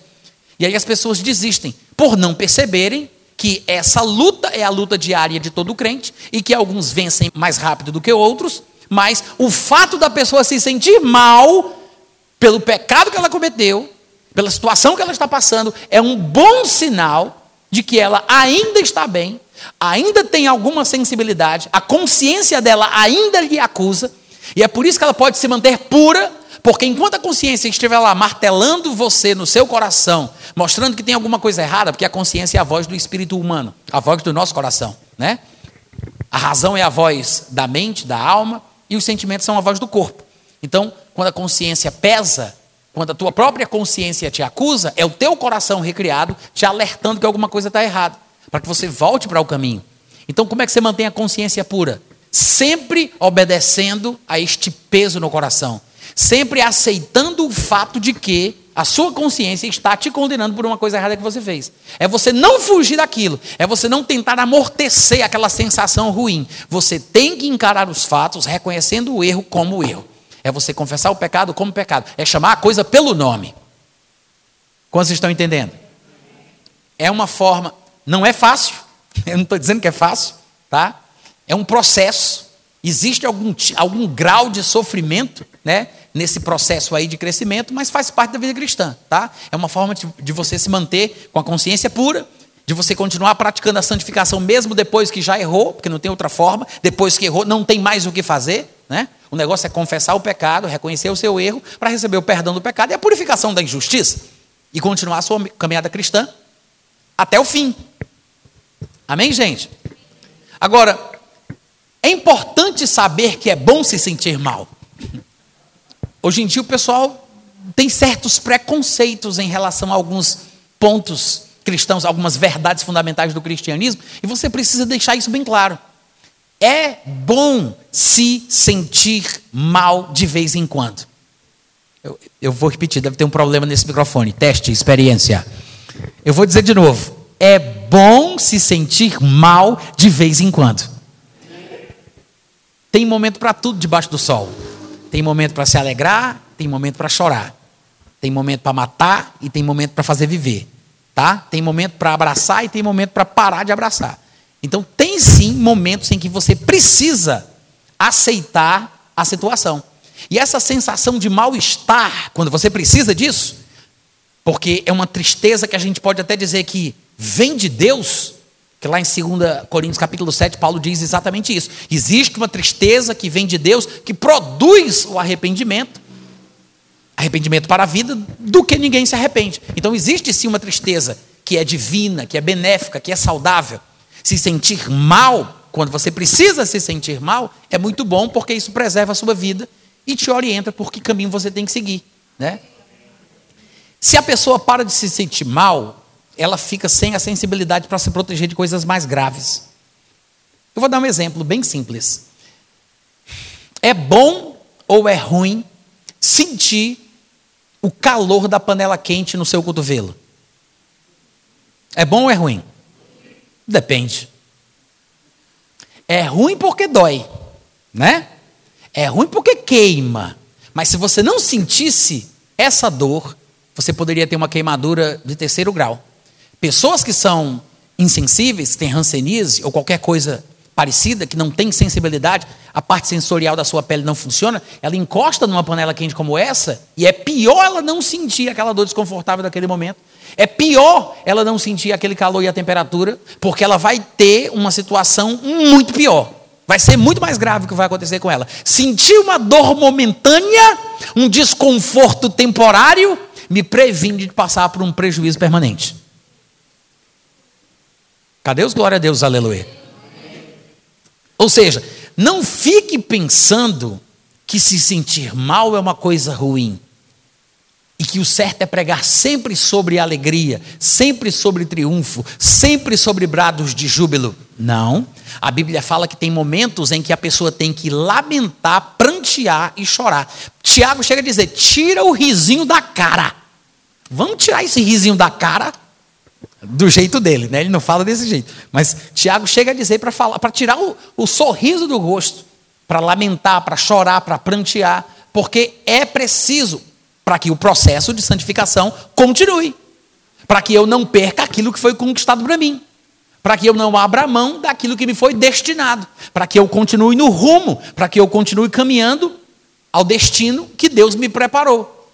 E aí as pessoas desistem, por não perceberem que essa luta é a luta diária de todo crente e que alguns vencem mais rápido do que outros mas o fato da pessoa se sentir mal pelo pecado que ela cometeu, pela situação que ela está passando, é um bom sinal de que ela ainda está bem, ainda tem alguma sensibilidade, a consciência dela ainda lhe acusa, e é por isso que ela pode se manter pura, porque enquanto a consciência estiver lá martelando você no seu coração, mostrando que tem alguma coisa errada, porque a consciência é a voz do espírito humano, a voz do nosso coração, né? A razão é a voz da mente, da alma, e os sentimentos são a voz do corpo. Então, quando a consciência pesa, quando a tua própria consciência te acusa, é o teu coração recriado te alertando que alguma coisa está errada, para que você volte para o caminho. Então, como é que você mantém a consciência pura? Sempre obedecendo a este peso no coração, sempre aceitando o fato de que a sua consciência está te condenando por uma coisa errada que você fez. É você não fugir daquilo. É você não tentar amortecer aquela sensação ruim. Você tem que encarar os fatos reconhecendo o erro como erro. É você confessar o pecado como pecado. É chamar a coisa pelo nome. Quantos estão entendendo? É uma forma. Não é fácil. Eu não estou dizendo que é fácil. Tá? É um processo. Existe algum, algum grau de sofrimento né, nesse processo aí de crescimento, mas faz parte da vida cristã, tá? É uma forma de, de você se manter com a consciência pura, de você continuar praticando a santificação mesmo depois que já errou, porque não tem outra forma, depois que errou, não tem mais o que fazer, né? O negócio é confessar o pecado, reconhecer o seu erro, para receber o perdão do pecado e a purificação da injustiça, e continuar a sua caminhada cristã até o fim. Amém, gente? Agora, é importante saber que é bom se sentir mal. Hoje em dia o pessoal tem certos preconceitos em relação a alguns pontos cristãos, algumas verdades fundamentais do cristianismo, e você precisa deixar isso bem claro. É bom se sentir mal de vez em quando. Eu, eu vou repetir, deve ter um problema nesse microfone. Teste, experiência. Eu vou dizer de novo. É bom se sentir mal de vez em quando. Tem momento para tudo debaixo do sol. Tem momento para se alegrar, tem momento para chorar. Tem momento para matar e tem momento para fazer viver. Tá? Tem momento para abraçar e tem momento para parar de abraçar. Então, tem sim momentos em que você precisa aceitar a situação. E essa sensação de mal-estar, quando você precisa disso, porque é uma tristeza que a gente pode até dizer que vem de Deus, que lá em 2 Coríntios capítulo 7, Paulo diz exatamente isso. Existe uma tristeza que vem de Deus, que produz o arrependimento, arrependimento para a vida, do que ninguém se arrepende. Então existe sim uma tristeza que é divina, que é benéfica, que é saudável. Se sentir mal, quando você precisa se sentir mal, é muito bom, porque isso preserva a sua vida e te orienta por que caminho você tem que seguir. Né? Se a pessoa para de se sentir mal, ela fica sem a sensibilidade para se proteger de coisas mais graves. Eu vou dar um exemplo bem simples. É bom ou é ruim sentir o calor da panela quente no seu cotovelo? É bom ou é ruim? Depende. É ruim porque dói, né? É ruim porque queima. Mas se você não sentisse essa dor, você poderia ter uma queimadura de terceiro grau. Pessoas que são insensíveis, que têm hanseníase ou qualquer coisa parecida, que não tem sensibilidade, a parte sensorial da sua pele não funciona, ela encosta numa panela quente como essa, e é pior ela não sentir aquela dor desconfortável daquele momento. É pior ela não sentir aquele calor e a temperatura, porque ela vai ter uma situação muito pior. Vai ser muito mais grave o que vai acontecer com ela. Sentir uma dor momentânea, um desconforto temporário, me previne de passar por um prejuízo permanente. Cadê os glória a Deus, aleluia? Ou seja, não fique pensando que se sentir mal é uma coisa ruim. E que o certo é pregar sempre sobre alegria, sempre sobre triunfo, sempre sobre brados de júbilo. Não. A Bíblia fala que tem momentos em que a pessoa tem que lamentar, prantear e chorar. Tiago chega a dizer: tira o risinho da cara. Vamos tirar esse risinho da cara do jeito dele, né? Ele não fala desse jeito. Mas Tiago chega a dizer para falar, para tirar o, o sorriso do rosto, para lamentar, para chorar, para prantear, porque é preciso para que o processo de santificação continue, para que eu não perca aquilo que foi conquistado para mim, para que eu não abra mão daquilo que me foi destinado, para que eu continue no rumo, para que eu continue caminhando ao destino que Deus me preparou,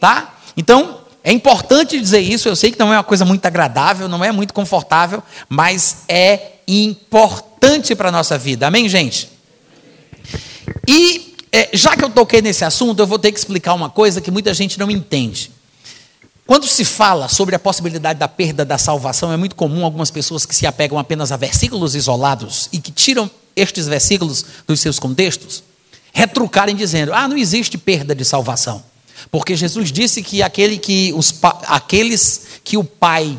tá? Então, é importante dizer isso, eu sei que não é uma coisa muito agradável, não é muito confortável, mas é importante para a nossa vida. Amém, gente? E é, já que eu toquei nesse assunto, eu vou ter que explicar uma coisa que muita gente não entende. Quando se fala sobre a possibilidade da perda da salvação, é muito comum algumas pessoas que se apegam apenas a versículos isolados e que tiram estes versículos dos seus contextos, retrucarem dizendo: ah, não existe perda de salvação. Porque Jesus disse que, aquele que os, aqueles que o Pai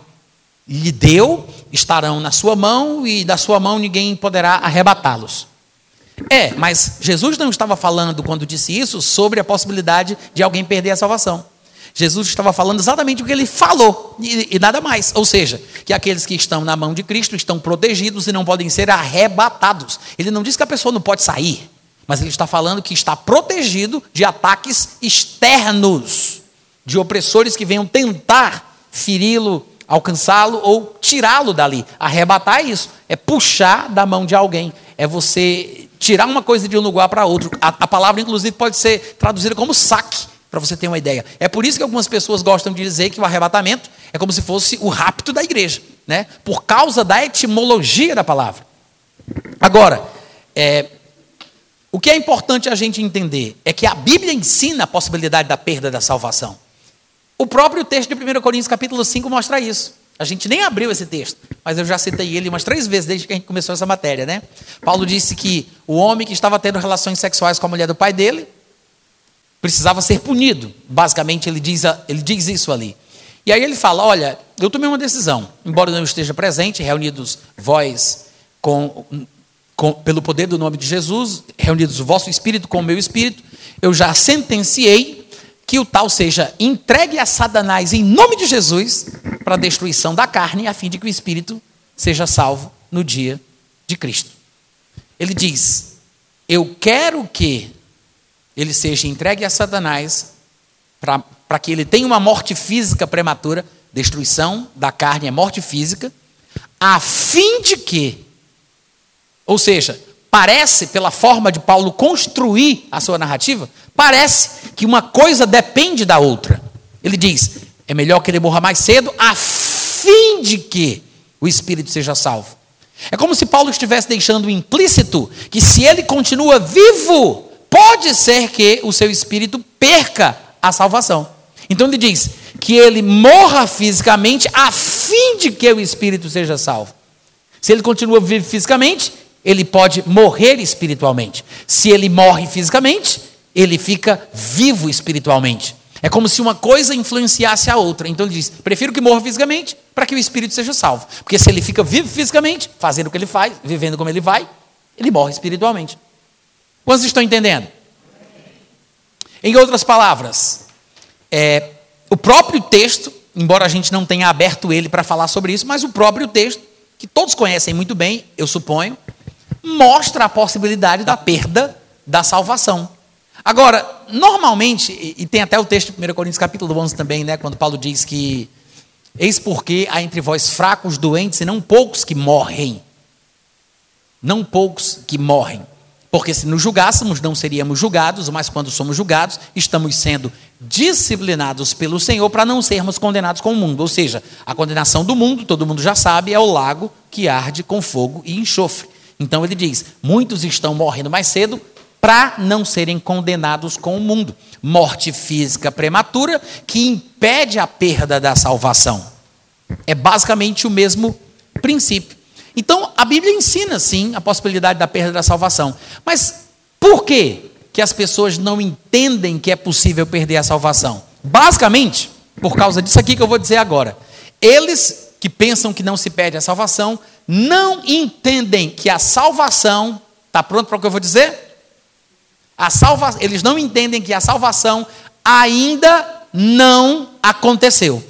lhe deu estarão na sua mão e da sua mão ninguém poderá arrebatá-los. É, mas Jesus não estava falando, quando disse isso, sobre a possibilidade de alguém perder a salvação. Jesus estava falando exatamente o que ele falou, e, e, nada mais. Ou seja, que aqueles que estão na mão de Cristo estão protegidos e não podem ser arrebatados. Ele não diz que a pessoa não pode sair. Mas ele está falando que está protegido de ataques externos, de opressores que venham tentar feri-lo, alcançá-lo ou tirá-lo dali. Arrebatar é isso, é puxar da mão de alguém, é você tirar uma coisa de um lugar para outro. A, a palavra, inclusive, pode ser traduzida como saque, para você ter uma ideia. É por isso que algumas pessoas gostam de dizer que o arrebatamento é como se fosse o rapto da igreja, né? por causa da etimologia da palavra. Agora, é, o que é importante a gente entender é que a Bíblia ensina a possibilidade da perda da salvação. O próprio texto de 1 Coríntios capítulo 5 mostra isso. A gente nem abriu esse texto, mas eu já citei ele umas três vezes desde que a gente começou essa matéria, né? Paulo disse que o homem que estava tendo relações sexuais com a mulher do pai dele precisava ser punido. Basicamente, ele diz, ele diz isso ali. E aí ele fala: Olha, eu tomei uma decisão, embora não esteja presente, reunidos vós com com, pelo poder do nome de Jesus, reunidos o vosso espírito com o meu espírito, eu já sentenciei que o tal seja entregue a Satanás em nome de Jesus para a destruição da carne, a fim de que o espírito seja salvo no dia de Cristo. Ele diz: eu quero que ele seja entregue a Satanás para que ele tenha uma morte física prematura, destruição da carne é morte física, a fim de que, ou seja, parece, pela forma de Paulo construir a sua narrativa, parece que uma coisa depende da outra. Ele diz: é melhor que ele morra mais cedo, a fim de que o espírito seja salvo. É como se Paulo estivesse deixando implícito que se ele continua vivo, pode ser que o seu espírito perca a salvação. Então ele diz que ele morra fisicamente a fim de que o espírito seja salvo. Se ele continua vivo fisicamente, ele pode morrer espiritualmente. Se ele morre fisicamente, ele fica vivo espiritualmente. É como se uma coisa influenciasse a outra. Então ele diz: prefiro que morra fisicamente para que o espírito seja salvo. Porque se ele fica vivo fisicamente, fazendo o que ele faz, vivendo como ele vai, ele morre espiritualmente. Quantos estão entendendo? Em outras palavras, é, o próprio texto, embora a gente não tenha aberto ele para falar sobre isso, mas o próprio texto, que todos conhecem muito bem, eu suponho, mostra a possibilidade da perda da salvação. Agora, normalmente, e tem até o texto de 1 Coríntios capítulo 11 também, né, quando Paulo diz que eis porque há entre vós fracos, doentes e não poucos que morrem. Não poucos que morrem. Porque se nos julgássemos, não seríamos julgados, mas quando somos julgados, estamos sendo disciplinados pelo Senhor para não sermos condenados com o mundo. Ou seja, a condenação do mundo, todo mundo já sabe, é o lago que arde com fogo e enxofre. Então ele diz: muitos estão morrendo mais cedo para não serem condenados com o mundo. Morte física prematura que impede a perda da salvação. É basicamente o mesmo princípio. Então, a Bíblia ensina, sim, a possibilidade da perda da salvação. Mas por que, que as pessoas não entendem que é possível perder a salvação? Basicamente, por causa disso aqui que eu vou dizer agora. Eles que pensam que não se perde a salvação, não entendem que a salvação. Está pronto para o que eu vou dizer? A salva, eles não entendem que a salvação ainda não aconteceu.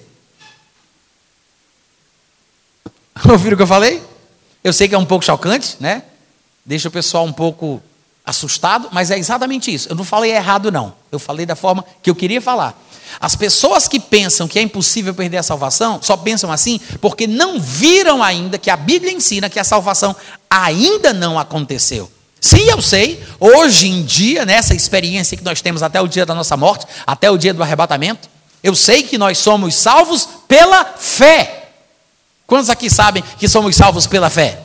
Ouviram o que eu falei? Eu sei que é um pouco chocante, né? Deixa o pessoal um pouco assustado, mas é exatamente isso. Eu não falei errado, não. Eu falei da forma que eu queria falar. As pessoas que pensam que é impossível perder a salvação, só pensam assim porque não viram ainda que a Bíblia ensina que a salvação ainda não aconteceu. Sim, eu sei. Hoje em dia, nessa experiência que nós temos até o dia da nossa morte, até o dia do arrebatamento, eu sei que nós somos salvos pela fé. Quantos aqui sabem que somos salvos pela fé?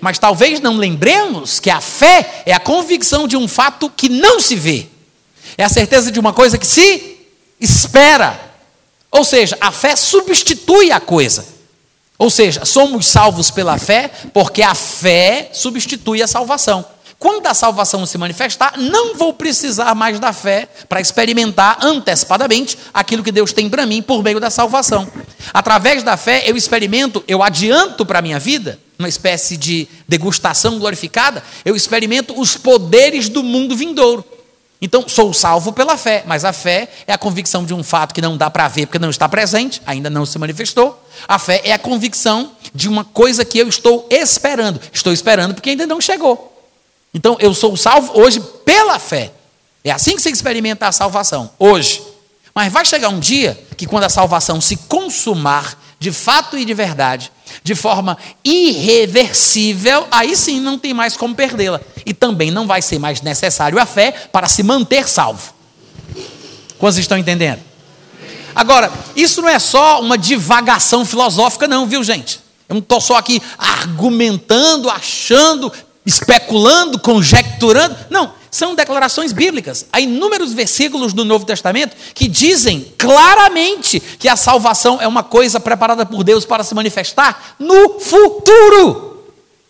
Mas talvez não lembremos que a fé é a convicção de um fato que não se vê. É a certeza de uma coisa que se espera. Ou seja, a fé substitui a coisa. Ou seja, somos salvos pela fé, porque a fé substitui a salvação. Quando a salvação se manifestar, não vou precisar mais da fé para experimentar antecipadamente aquilo que Deus tem para mim por meio da salvação. Através da fé, eu experimento, eu adianto para a minha vida, uma espécie de degustação glorificada, eu experimento os poderes do mundo vindouro. Então, sou salvo pela fé, mas a fé é a convicção de um fato que não dá para ver porque não está presente, ainda não se manifestou. A fé é a convicção de uma coisa que eu estou esperando. Estou esperando porque ainda não chegou. Então, eu sou salvo hoje pela fé. É assim que se experimenta a salvação, hoje. Mas vai chegar um dia que, quando a salvação se consumar, de fato e de verdade, de forma irreversível, aí sim não tem mais como perdê-la. E também não vai ser mais necessário a fé para se manter salvo. Quantos estão entendendo? Agora, isso não é só uma divagação filosófica, não, viu, gente? Eu não estou só aqui argumentando, achando, especulando, conjecturando. Não, são declarações bíblicas. Há inúmeros versículos do Novo Testamento que dizem claramente que a salvação é uma coisa preparada por Deus para se manifestar no futuro.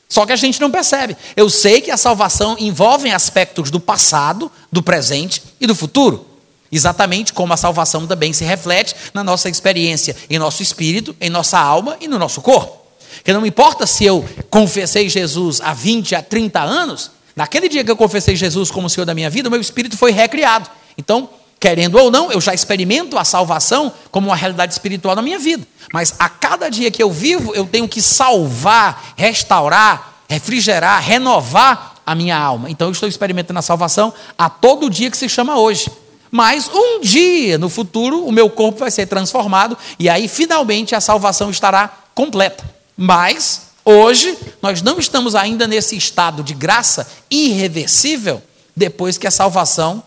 Só que a gente não percebe. Eu sei que a salvação envolve aspectos do passado, do presente e do futuro. Exatamente como a salvação também se reflete na nossa experiência, em nosso espírito, em nossa alma e no nosso corpo. Que não importa se eu confessei Jesus há 20, há 30 anos, Naquele dia que eu confessei Jesus como Senhor da minha vida, o meu espírito foi recriado. Então, querendo ou não, eu já experimento a salvação como uma realidade espiritual na minha vida. Mas a cada dia que eu vivo, eu tenho que salvar, restaurar, refrigerar, renovar a minha alma. Então eu estou experimentando a salvação a todo dia que se chama hoje. Mas um dia no futuro o meu corpo vai ser transformado e aí finalmente a salvação estará completa. Mas hoje nós não estamos ainda nesse estado de graça irreversível depois que a salvação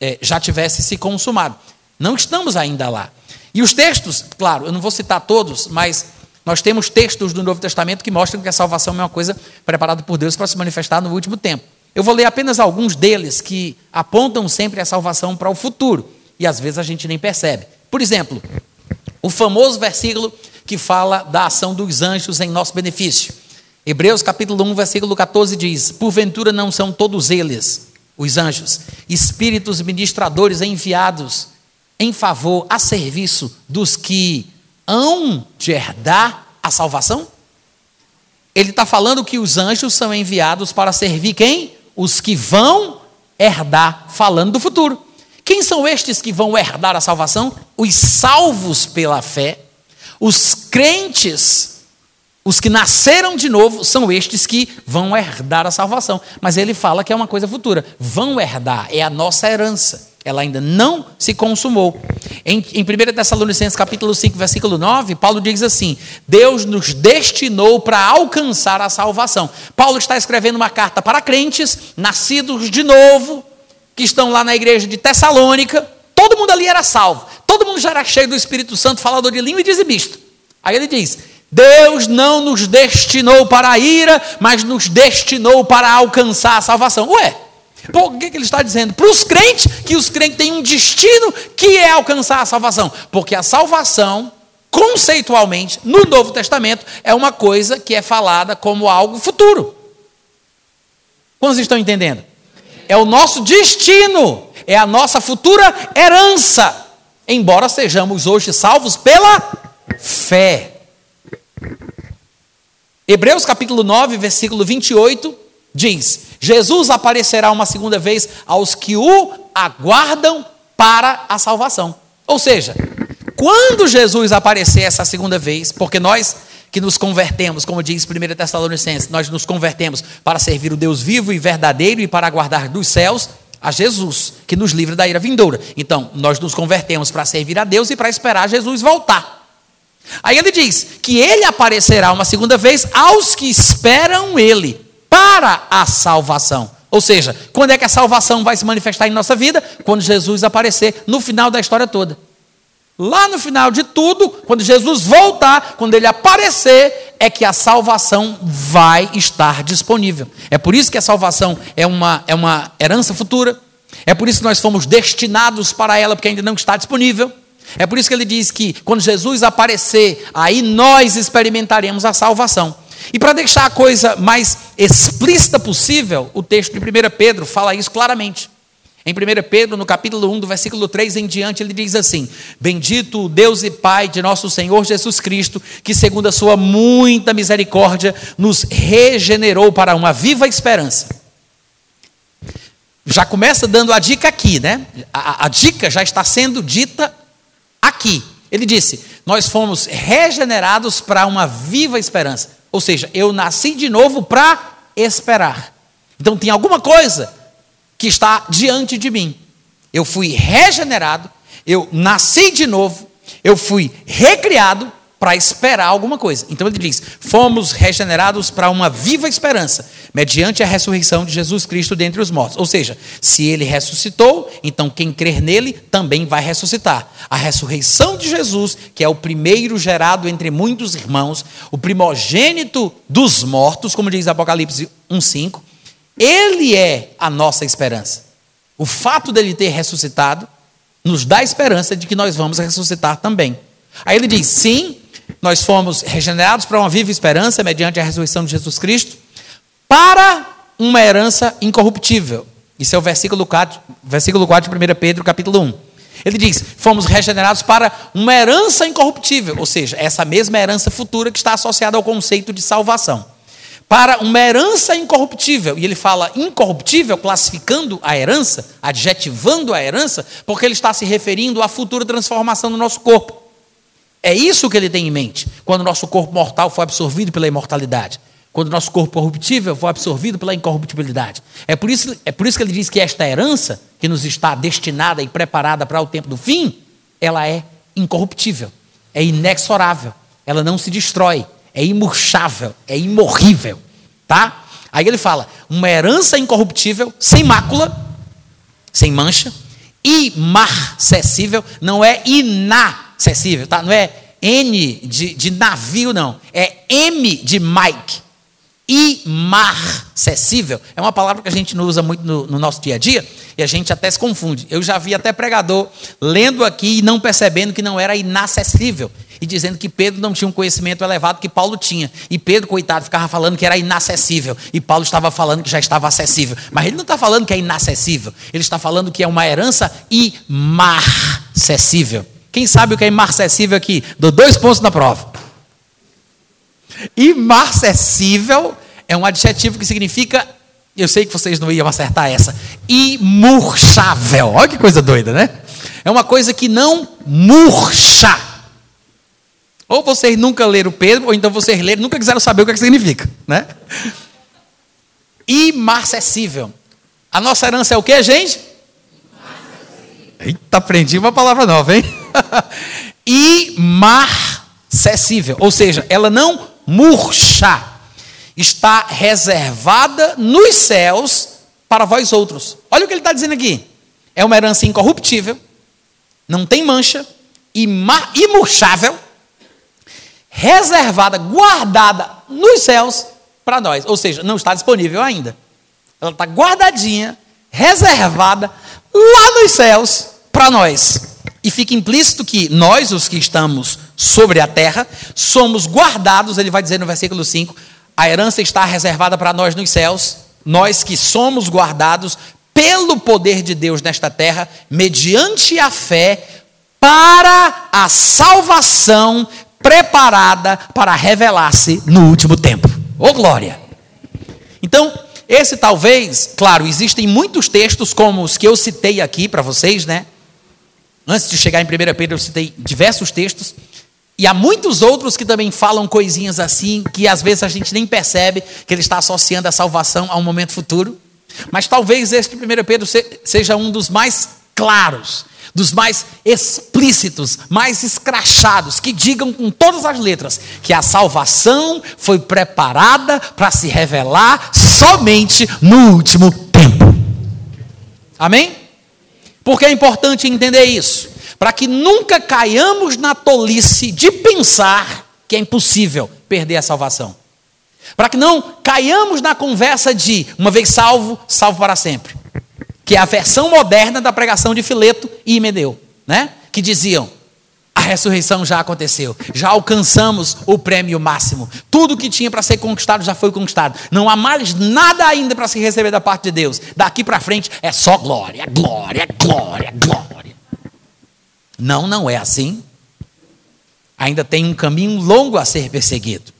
é, já tivesse se consumado. Não estamos ainda lá. E os textos, claro, eu não vou citar todos, mas nós temos textos do Novo Testamento que mostram que a salvação é uma coisa preparada por Deus para se manifestar no último tempo. Eu vou ler apenas alguns deles que apontam sempre a salvação para o futuro. E às vezes a gente nem percebe. Por exemplo, o famoso versículo que fala da ação dos anjos em nosso benefício. Hebreus capítulo 1, versículo 14 diz: Porventura não são todos eles, os anjos, espíritos ministradores enviados em favor, a serviço dos que hão de herdar a salvação? Ele está falando que os anjos são enviados para servir quem? os que vão herdar, falando do futuro. Quem são estes que vão herdar a salvação? Os salvos pela fé, os crentes, os que nasceram de novo, são estes que vão herdar a salvação. Mas ele fala que é uma coisa futura. Vão herdar, é a nossa herança ela ainda não se consumou. Em, em 1 Tessalonicenses capítulo 5, versículo 9, Paulo diz assim: Deus nos destinou para alcançar a salvação. Paulo está escrevendo uma carta para crentes, nascidos de novo, que estão lá na igreja de Tessalônica. Todo mundo ali era salvo, todo mundo já era cheio do Espírito Santo, falador de língua e dizimista. Aí ele diz: Deus não nos destinou para a ira, mas nos destinou para alcançar a salvação. Ué, por que, que ele está dizendo? Para os crentes, que os crentes têm um destino que é alcançar a salvação. Porque a salvação, conceitualmente, no Novo Testamento, é uma coisa que é falada como algo futuro. Quantos estão entendendo? É o nosso destino, é a nossa futura herança, embora sejamos hoje salvos pela fé. Hebreus capítulo 9, versículo 28 diz: Jesus aparecerá uma segunda vez aos que o aguardam para a salvação. Ou seja, quando Jesus aparecer essa segunda vez, porque nós que nos convertemos, como diz 1 Tessalonicenses, nós nos convertemos para servir o Deus vivo e verdadeiro e para aguardar dos céus a Jesus, que nos livra da ira vindoura. Então, nós nos convertemos para servir a Deus e para esperar Jesus voltar. Aí ele diz que ele aparecerá uma segunda vez aos que esperam ele para a salvação. Ou seja, quando é que a salvação vai se manifestar em nossa vida? Quando Jesus aparecer no final da história toda. Lá no final de tudo, quando Jesus voltar, quando ele aparecer, é que a salvação vai estar disponível. É por isso que a salvação é uma, é uma herança futura. É por isso que nós fomos destinados para ela, porque ainda não está disponível. É por isso que ele diz que quando Jesus aparecer, aí nós experimentaremos a salvação. E para deixar a coisa mais explícita possível, o texto de 1 Pedro fala isso claramente. Em 1 Pedro, no capítulo 1, do versículo 3 em diante, ele diz assim: Bendito o Deus e Pai de nosso Senhor Jesus Cristo, que, segundo a sua muita misericórdia, nos regenerou para uma viva esperança. Já começa dando a dica aqui, né? A, a dica já está sendo dita aqui. Ele disse: Nós fomos regenerados para uma viva esperança. Ou seja, eu nasci de novo para esperar. Então tem alguma coisa que está diante de mim. Eu fui regenerado, eu nasci de novo, eu fui recriado para esperar alguma coisa. Então ele diz: fomos regenerados para uma viva esperança, mediante a ressurreição de Jesus Cristo dentre os mortos. Ou seja, se ele ressuscitou, então quem crer nele também vai ressuscitar. A ressurreição de Jesus, que é o primeiro gerado entre muitos irmãos, o primogênito dos mortos, como diz Apocalipse 1:5, ele é a nossa esperança. O fato dele ter ressuscitado nos dá esperança de que nós vamos ressuscitar também. Aí ele diz: sim, nós fomos regenerados para uma viva esperança, mediante a ressurreição de Jesus Cristo, para uma herança incorruptível. Isso é o versículo 4, versículo 4 de 1 Pedro, capítulo 1. Ele diz: fomos regenerados para uma herança incorruptível, ou seja, essa mesma herança futura que está associada ao conceito de salvação. Para uma herança incorruptível, e ele fala incorruptível, classificando a herança, adjetivando a herança, porque ele está se referindo à futura transformação do nosso corpo. É isso que ele tem em mente, quando nosso corpo mortal foi absorvido pela imortalidade. quando nosso corpo corruptível for absorvido pela incorruptibilidade. É por, isso, é por isso que ele diz que esta herança, que nos está destinada e preparada para o tempo do fim, ela é incorruptível, é inexorável, ela não se destrói, é imurchável, é imorrível, tá? Aí ele fala, uma herança incorruptível, sem mácula, sem mancha, imarcessível, não é inacessível, tá? Não é N de, de navio, não. É M de Mike imarcessível é uma palavra que a gente não usa muito no, no, nosso dia a dia e a gente até se confunde. Eu já vi até pregador lendo aqui e não percebendo que não era inacessível e dizendo que Pedro não tinha um conhecimento elevado que Paulo tinha. E Pedro, coitado, ficava falando que era inacessível e Paulo estava falando que já estava acessível. Mas ele não está falando que é inacessível, ele está falando que é uma herança imarcessível. Quem sabe o que é imarcessível aqui? Dou dois pontos na prova. Imarcessível é um adjetivo que significa, eu sei que vocês não iam acertar essa, imurchável. Olha que coisa doida, né? É uma coisa que não murcha. Ou vocês nunca leram Pedro, ou então vocês leram, nunca quiseram saber o que, é que significa, né? Imarcessível. A nossa herança é o que, gente? Eita, aprendi uma palavra nova, hein? Imarcessível. Ou seja, ela não murcha, está reservada nos céus para vós outros. Olha o que ele está dizendo aqui. É uma herança incorruptível, não tem mancha, imurchável, reservada, guardada nos céus para nós. Ou seja, não está disponível ainda. Ela está guardadinha, reservada lá nos céus para nós. E fica implícito que nós, os que estamos sobre a terra, somos guardados, ele vai dizer no versículo 5, a herança está reservada para nós nos céus, nós que somos guardados pelo poder de Deus nesta terra, mediante a fé, para a salvação preparada para revelar-se no último tempo. Ô oh, glória! Então, esse talvez, claro, existem muitos textos como os que eu citei aqui para vocês, né? Antes de chegar em 1 Pedro, eu citei diversos textos. E há muitos outros que também falam coisinhas assim, que às vezes a gente nem percebe que ele está associando a salvação a um momento futuro. Mas talvez este 1 Pedro seja um dos mais claros, dos mais explícitos, mais escrachados, que digam com todas as letras que a salvação foi preparada para se revelar somente no último tempo. Amém? Porque é importante entender isso, para que nunca caiamos na tolice de pensar que é impossível perder a salvação. Para que não caiamos na conversa de uma vez salvo, salvo para sempre. Que é a versão moderna da pregação de Fileto e Imedeu, né? Que diziam: a ressurreição já aconteceu, já alcançamos o prêmio máximo. Tudo que tinha para ser conquistado já foi conquistado. Não há mais nada ainda para se receber da parte de Deus. Daqui para frente é só glória, glória, glória, glória. Não, não é assim. Ainda tem um caminho longo a ser perseguido.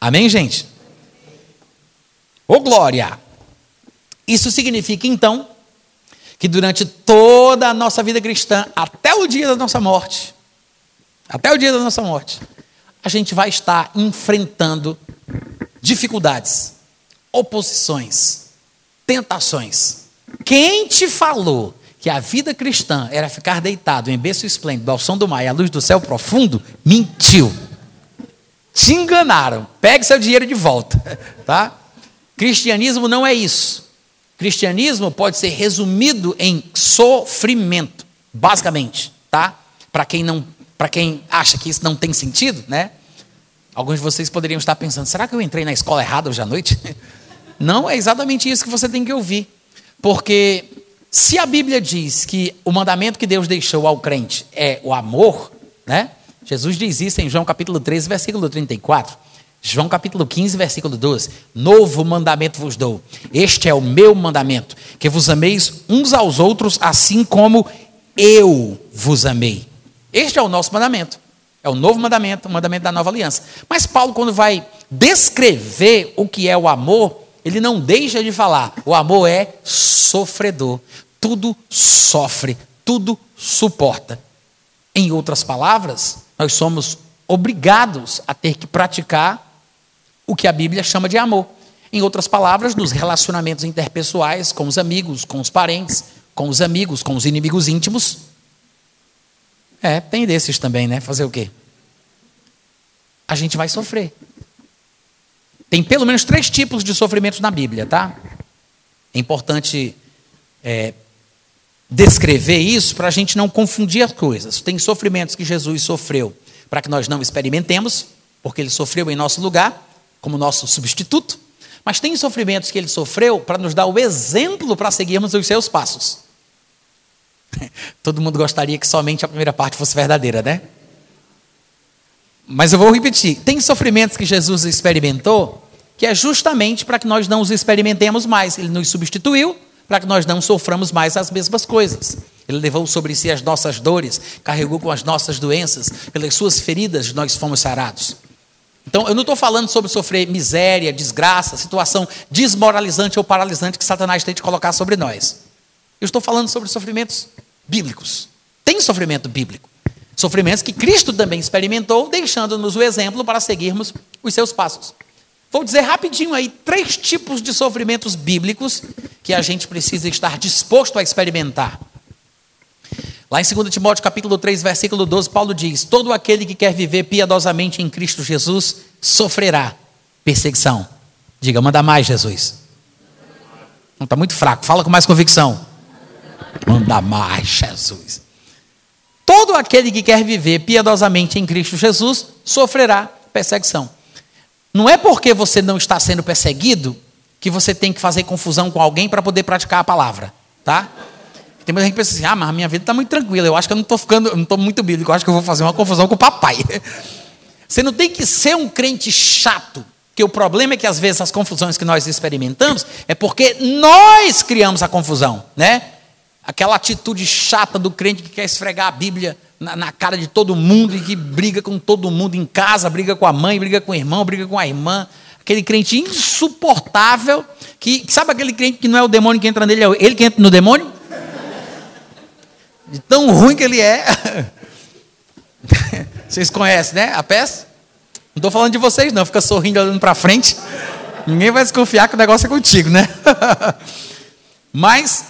Amém, gente? Ô glória! Isso significa então que durante toda a nossa vida cristã, até o dia da nossa morte, até o dia da nossa morte, a gente vai estar enfrentando dificuldades, oposições, tentações. Quem te falou que a vida cristã era ficar deitado em berço esplêndido ao som do mar e à luz do céu profundo, mentiu. Te enganaram. Pegue seu dinheiro de volta, tá? Cristianismo não é isso. Cristianismo pode ser resumido em sofrimento, basicamente, tá? Para quem não, para quem acha que isso não tem sentido, né? Alguns de vocês poderiam estar pensando: será que eu entrei na escola errada hoje à noite? Não é exatamente isso que você tem que ouvir, porque se a Bíblia diz que o mandamento que Deus deixou ao crente é o amor, né? Jesus diz isso em João capítulo 13, versículo 34. João capítulo 15, versículo 12. Novo mandamento vos dou. Este é o meu mandamento: que vos ameis uns aos outros, assim como eu vos amei. Este é o nosso mandamento. É o novo mandamento, o mandamento da nova aliança. Mas Paulo, quando vai descrever o que é o amor, ele não deixa de falar: o amor é sofredor. Tudo sofre, tudo suporta. Em outras palavras, nós somos obrigados a ter que praticar o que a Bíblia chama de amor. Em outras palavras, nos relacionamentos interpessoais com os amigos, com os parentes, com os amigos, com os inimigos íntimos. É, tem desses também, né? Fazer o quê? A gente vai sofrer. Tem pelo menos três tipos de sofrimentos na Bíblia, tá? É importante é, descrever isso para a gente não confundir as coisas. Tem sofrimentos que Jesus sofreu para que nós não experimentemos, porque ele sofreu em nosso lugar, como nosso substituto. Mas tem sofrimentos que ele sofreu para nos dar o exemplo para seguirmos os seus passos. Todo mundo gostaria que somente a primeira parte fosse verdadeira, né? Mas eu vou repetir: tem sofrimentos que Jesus experimentou que é justamente para que nós não os experimentemos mais. Ele nos substituiu para que nós não soframos mais as mesmas coisas. Ele levou sobre si as nossas dores, carregou com as nossas doenças, pelas suas feridas nós fomos sarados. Então, eu não estou falando sobre sofrer miséria, desgraça, situação desmoralizante ou paralisante que Satanás tente colocar sobre nós. Eu estou falando sobre sofrimentos bíblicos. Tem sofrimento bíblico. Sofrimentos que Cristo também experimentou, deixando-nos o exemplo para seguirmos os seus passos. Vou dizer rapidinho aí três tipos de sofrimentos bíblicos que a gente precisa estar disposto a experimentar. Lá em 2 Timóteo capítulo 3, versículo 12, Paulo diz: Todo aquele que quer viver piedosamente em Cristo Jesus sofrerá perseguição. Diga, manda mais, Jesus. Não está muito fraco, fala com mais convicção. Manda mais, Jesus. Todo aquele que quer viver piedosamente em Cristo Jesus sofrerá perseguição. Não é porque você não está sendo perseguido que você tem que fazer confusão com alguém para poder praticar a palavra, tá? Tem muita gente que pensa assim: ah, mas a minha vida está muito tranquila, eu acho que eu não estou ficando, não estou muito bíblico, eu acho que eu vou fazer uma confusão com o papai. Você não tem que ser um crente chato, que o problema é que às vezes as confusões que nós experimentamos é porque nós criamos a confusão, né? Aquela atitude chata do crente que quer esfregar a Bíblia na, na, cara de todo mundo e que briga com todo mundo em casa, briga com a mãe, briga com o irmão, briga com a irmã. Aquele crente insuportável, que sabe aquele crente que não é o demônio que entra nele, é ele que entra no demônio? De tão ruim que ele é. Vocês conhecem, né? A peça? Não estou falando de vocês, não. Fica sorrindo olhando para frente. Ninguém vai desconfiar que o negócio é contigo, né? Mas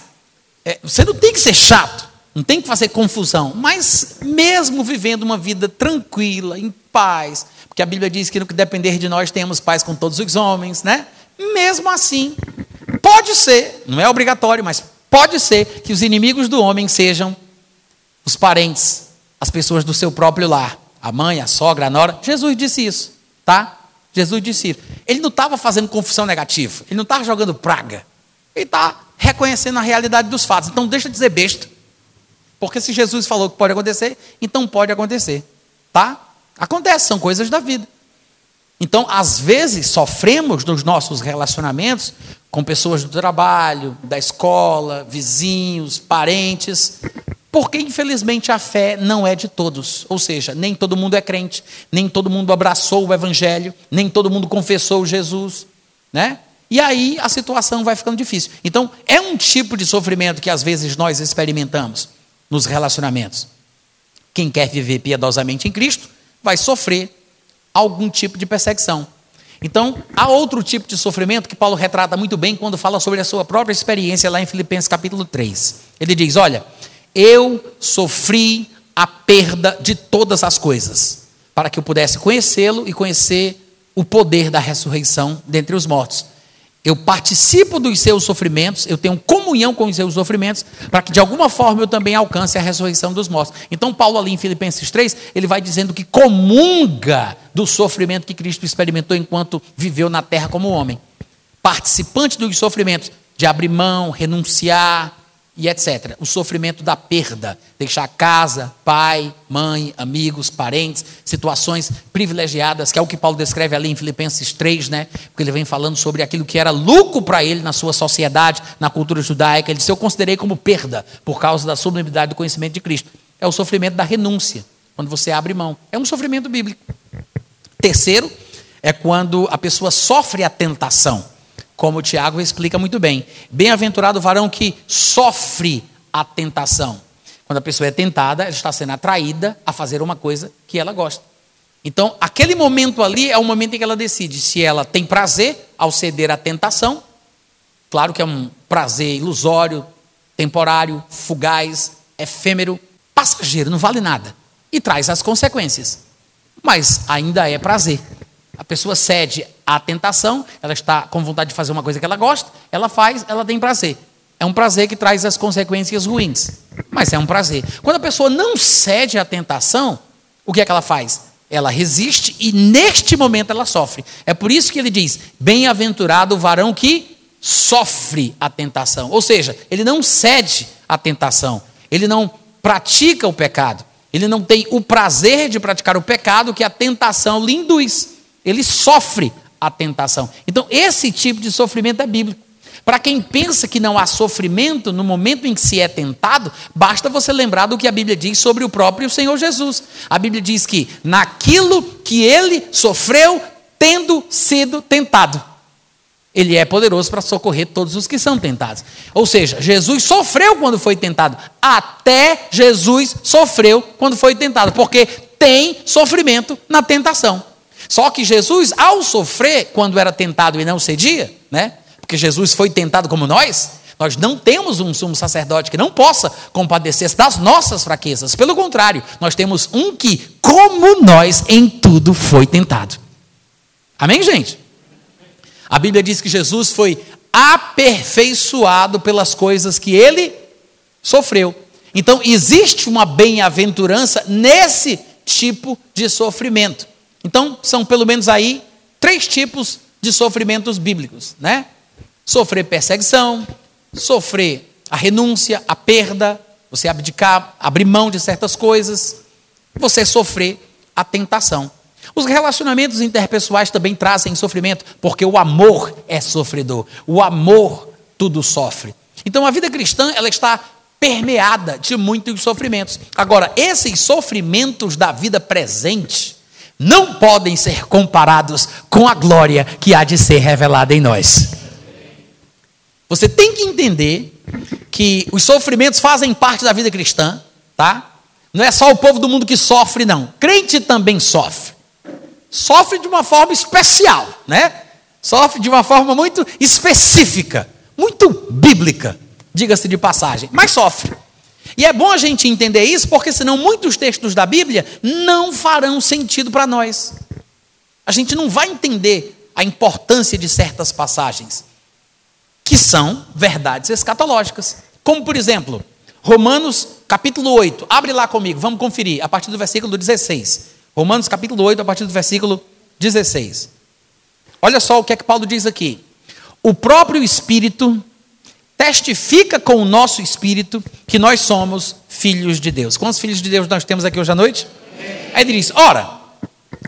é, você não tem que ser chato, não tem que fazer confusão, mas mesmo vivendo uma vida tranquila, em paz, porque a Bíblia diz que no que depender de nós temos paz com todos os homens, né? Mesmo assim, pode ser, não é obrigatório, mas pode ser que os inimigos do homem sejam os parentes, as pessoas do seu próprio lar, a mãe, a sogra, a nora. Jesus disse isso, tá? Jesus disse isso. Ele não estava fazendo confusão negativa, ele não estava jogando praga. Ele está reconhecendo a realidade dos fatos. Então deixa de dizer besta. Porque se Jesus falou que pode acontecer, então pode acontecer. Tá? Acontece, são coisas da vida. Então, às vezes, sofremos nos nossos relacionamentos com pessoas do trabalho, da escola, vizinhos, parentes, porque infelizmente a fé não é de todos. Ou seja, nem todo mundo é crente, nem todo mundo abraçou o evangelho, nem todo mundo confessou Jesus, né? E aí a situação vai ficando difícil. Então, é um tipo de sofrimento que às vezes nós experimentamos nos relacionamentos. Quem quer viver piedosamente em Cristo vai sofrer algum tipo de perseguição. Então, há outro tipo de sofrimento que Paulo retrata muito bem quando fala sobre a sua própria experiência lá em Filipenses capítulo 3. Ele diz: Olha, eu sofri a perda de todas as coisas, para que eu pudesse conhecê-lo e conhecer o poder da ressurreição dentre os mortos. Eu participo dos seus sofrimentos, eu tenho comunhão com os seus sofrimentos, para que de alguma forma eu também alcance a ressurreição dos mortos. Então, Paulo, ali em Filipenses 3, ele vai dizendo que comunga do sofrimento que Cristo experimentou enquanto viveu na terra como homem. Participante dos sofrimentos, de abrir mão, renunciar, e etc. O sofrimento da perda, deixar casa, pai, mãe, amigos, parentes, situações privilegiadas, que é o que Paulo descreve ali em Filipenses 3, né? Porque ele vem falando sobre aquilo que era lucro para ele na sua sociedade, na cultura judaica. Ele disse: Eu considerei como perda por causa da sublimidade do conhecimento de Cristo. É o sofrimento da renúncia, quando você abre mão. É um sofrimento bíblico. Terceiro, é quando a pessoa sofre a tentação como o Tiago explica muito bem. Bem-aventurado o varão que sofre a tentação. Quando a pessoa é tentada, ela está sendo atraída a fazer uma coisa que ela gosta. Então, aquele momento ali é o momento em que ela decide se ela tem prazer ao ceder à tentação. Claro que é um prazer ilusório, temporário, fugaz, efêmero, passageiro, não vale nada. E traz as consequências. Mas ainda é prazer. A pessoa cede à tentação, ela está com vontade de fazer uma coisa que ela gosta, ela faz, ela tem prazer. É um prazer que traz as consequências ruins, mas é um prazer. Quando a pessoa não cede à tentação, o que é que ela faz? Ela resiste e neste momento ela sofre. É por isso que ele diz: Bem-aventurado o varão que sofre a tentação. Ou seja, ele não cede à tentação, ele não pratica o pecado, ele não tem o prazer de praticar o pecado que a tentação lhe induz. Ele sofre a tentação. Então, esse tipo de sofrimento é bíblico. Para quem pensa que não há sofrimento no momento em que se é tentado, basta você lembrar do que a Bíblia diz sobre o próprio Senhor Jesus. A Bíblia diz que naquilo que ele sofreu, tendo sido tentado, ele é poderoso para socorrer todos os que são tentados. Ou seja, Jesus sofreu quando foi tentado. Até Jesus sofreu quando foi tentado, porque tem sofrimento na tentação. Só que Jesus, ao sofrer quando era tentado e não cedia, né? porque Jesus foi tentado como nós, nós não temos um sumo sacerdote que não possa compadecer das nossas fraquezas. Pelo contrário, nós temos um que, como nós, em tudo foi tentado. Amém, gente? A Bíblia diz que Jesus foi aperfeiçoado pelas coisas que ele sofreu. Então, existe uma bem-aventurança nesse tipo de sofrimento. Então, são pelo menos aí três tipos de sofrimentos bíblicos, né? Sofrer perseguição, sofrer a renúncia, a perda, você abdicar, abrir mão de certas coisas, você sofrer a tentação. Os relacionamentos interpessoais também trazem sofrimento, porque o amor é sofredor. O amor tudo sofre. Então a vida cristã, ela está permeada de muitos sofrimentos. Agora, esses sofrimentos da vida presente não podem ser comparados com a glória que há de ser revelada em nós. Você tem que entender que os sofrimentos fazem parte da vida cristã, tá? Não é só o povo do mundo que sofre, não. Crente também sofre. Sofre de uma forma especial, né? Sofre de uma forma muito específica, muito bíblica, diga-se de passagem, mas sofre. E é bom a gente entender isso, porque senão muitos textos da Bíblia não farão sentido para nós. A gente não vai entender a importância de certas passagens que são verdades escatológicas. Como, por exemplo, Romanos capítulo 8. Abre lá comigo, vamos conferir, a partir do versículo 16. Romanos capítulo 8, a partir do versículo 16. Olha só o que é que Paulo diz aqui. O próprio Espírito testifica com o nosso espírito que nós somos filhos de Deus. Quantos filhos de Deus nós temos aqui hoje à noite? Aí ele diz: ora,